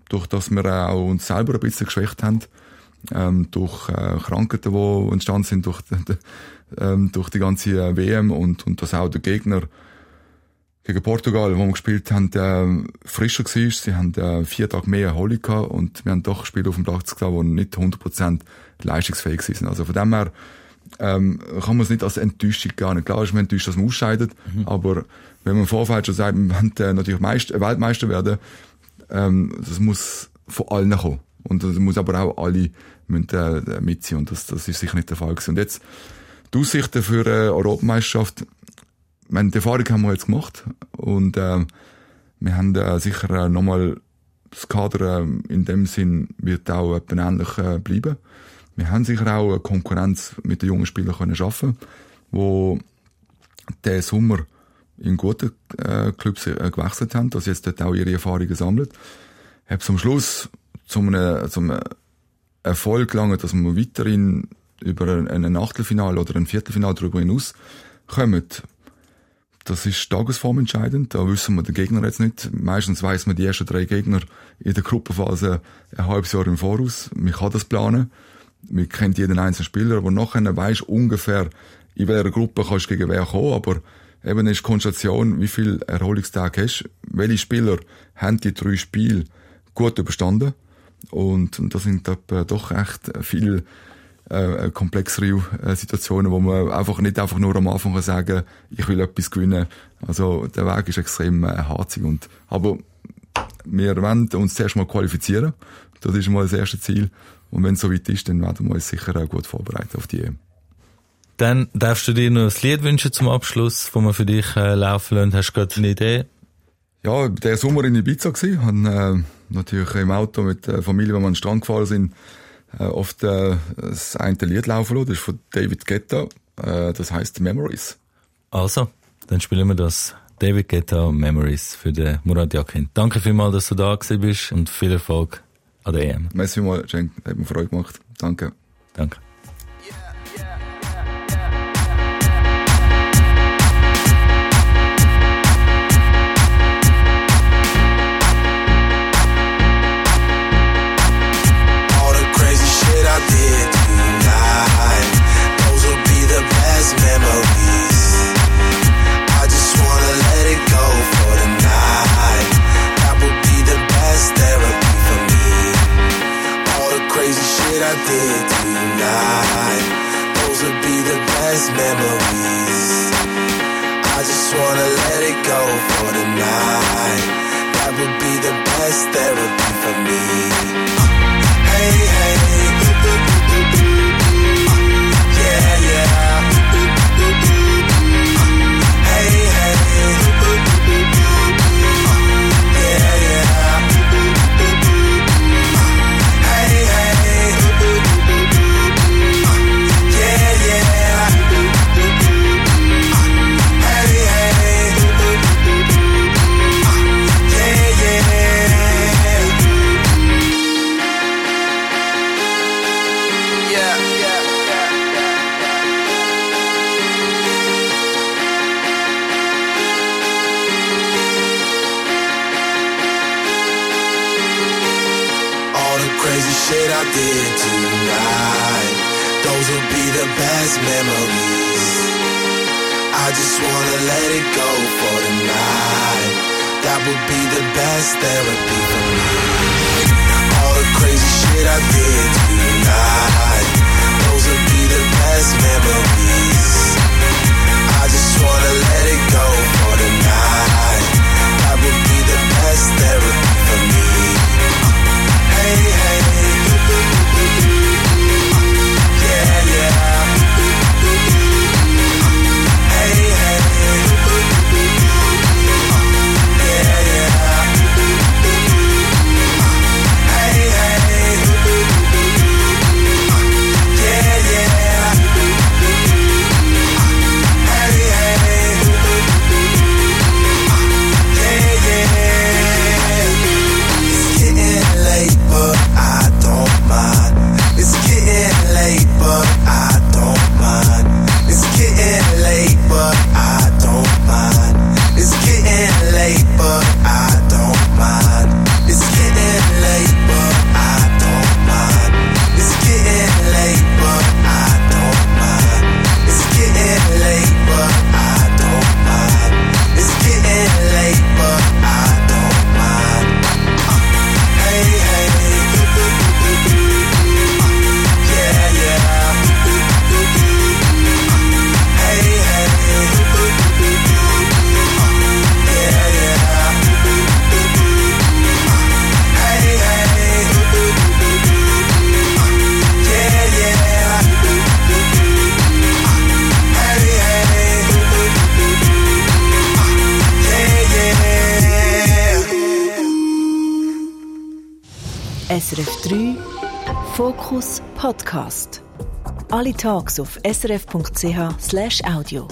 durch dass wir auch uns selber ein bisschen geschwächt haben, ähm, durch äh, Krankheiten, die entstanden sind durch, ähm, durch die ganze äh, WM und, und dass auch der Gegner gegen Portugal, wo wir gespielt haben, äh, frischer war. Sie haben äh, vier Tage mehr Erholung gehabt und wir haben doch Spiele auf dem Platz gesehen, die nicht 100% leistungsfähig sind. Also von dem her ähm, kann man es nicht als Enttäuschung gar nicht. Klar ist man enttäuscht, dass man ausscheidet, mhm. aber wenn man im Vorfeld schon sagt, man will äh, natürlich Meister, äh, Weltmeister werden, ähm, das muss von allen kommen. Und das muss aber auch alle müssen, äh, mitziehen und das, das ist sicher nicht der Fall gewesen. Und jetzt die Aussichten für eine Europameisterschaft, meine, die Erfahrung haben wir jetzt gemacht und äh, wir haben äh, sicher äh, nochmal das Kader äh, in dem Sinn wird auch etwa ähnlich äh, bleiben. Wir haben sicher auch eine Konkurrenz mit den jungen Spielern können schaffen, wo der Sommer in guten äh, Clubs äh, gewechselt haben, dass jetzt dort auch ihre Erfahrungen sammeln. Habe zum Schluss zum, äh, zum Erfolg gelangen, dass wir weiterhin über ein Achtelfinale oder ein Viertelfinale darüber hinaus kommen. Das ist tagesformentscheidend. Da wissen wir den Gegner jetzt nicht. Meistens weiß man die ersten drei Gegner in der Gruppenphase ein halbes Jahr im Voraus. Man kann das planen. Man kennt jeden einzelnen Spieler, aber nachher weisst ungefähr, in welcher Gruppe kannst du gegen wer kommen, aber eben ist die Konstellation, wie viel Erholungstage hast, welche Spieler haben die drei Spiele gut überstanden und, und das sind doch echt viel äh, komplexere äh, Situationen, wo man einfach nicht einfach nur am Anfang kann sagen ich will etwas gewinnen. Also der Weg ist extrem äh, harzig. Und, aber wir wollen uns zuerst mal qualifizieren. Das ist mal das erste Ziel. Und wenn es soweit ist, dann werden wir uns sicher auch gut vorbereiten auf die EM. Dann darfst du dir noch ein Lied wünschen zum Abschluss, wo wir für dich äh, laufen lassen. Hast du gerade eine Idee? Ja, der Sommer in Ibiza gewesen. Haben, äh, natürlich im Auto mit der Familie, wenn wir an den Strand gefahren sind, äh, oft äh, das eine Lied laufen lassen. Das ist von David Guetta. Äh, das heißt Memories. Also, dann spielen wir das. David Guetta Memories für den Murat Yakin. Danke vielmals, dass du da gewesen bist und viel Erfolg an der EM. Merci mal, Cenk. Hat mir Freude gemacht. Danke. Danke. Podcast. Alle Tags auf srf.ch/audio.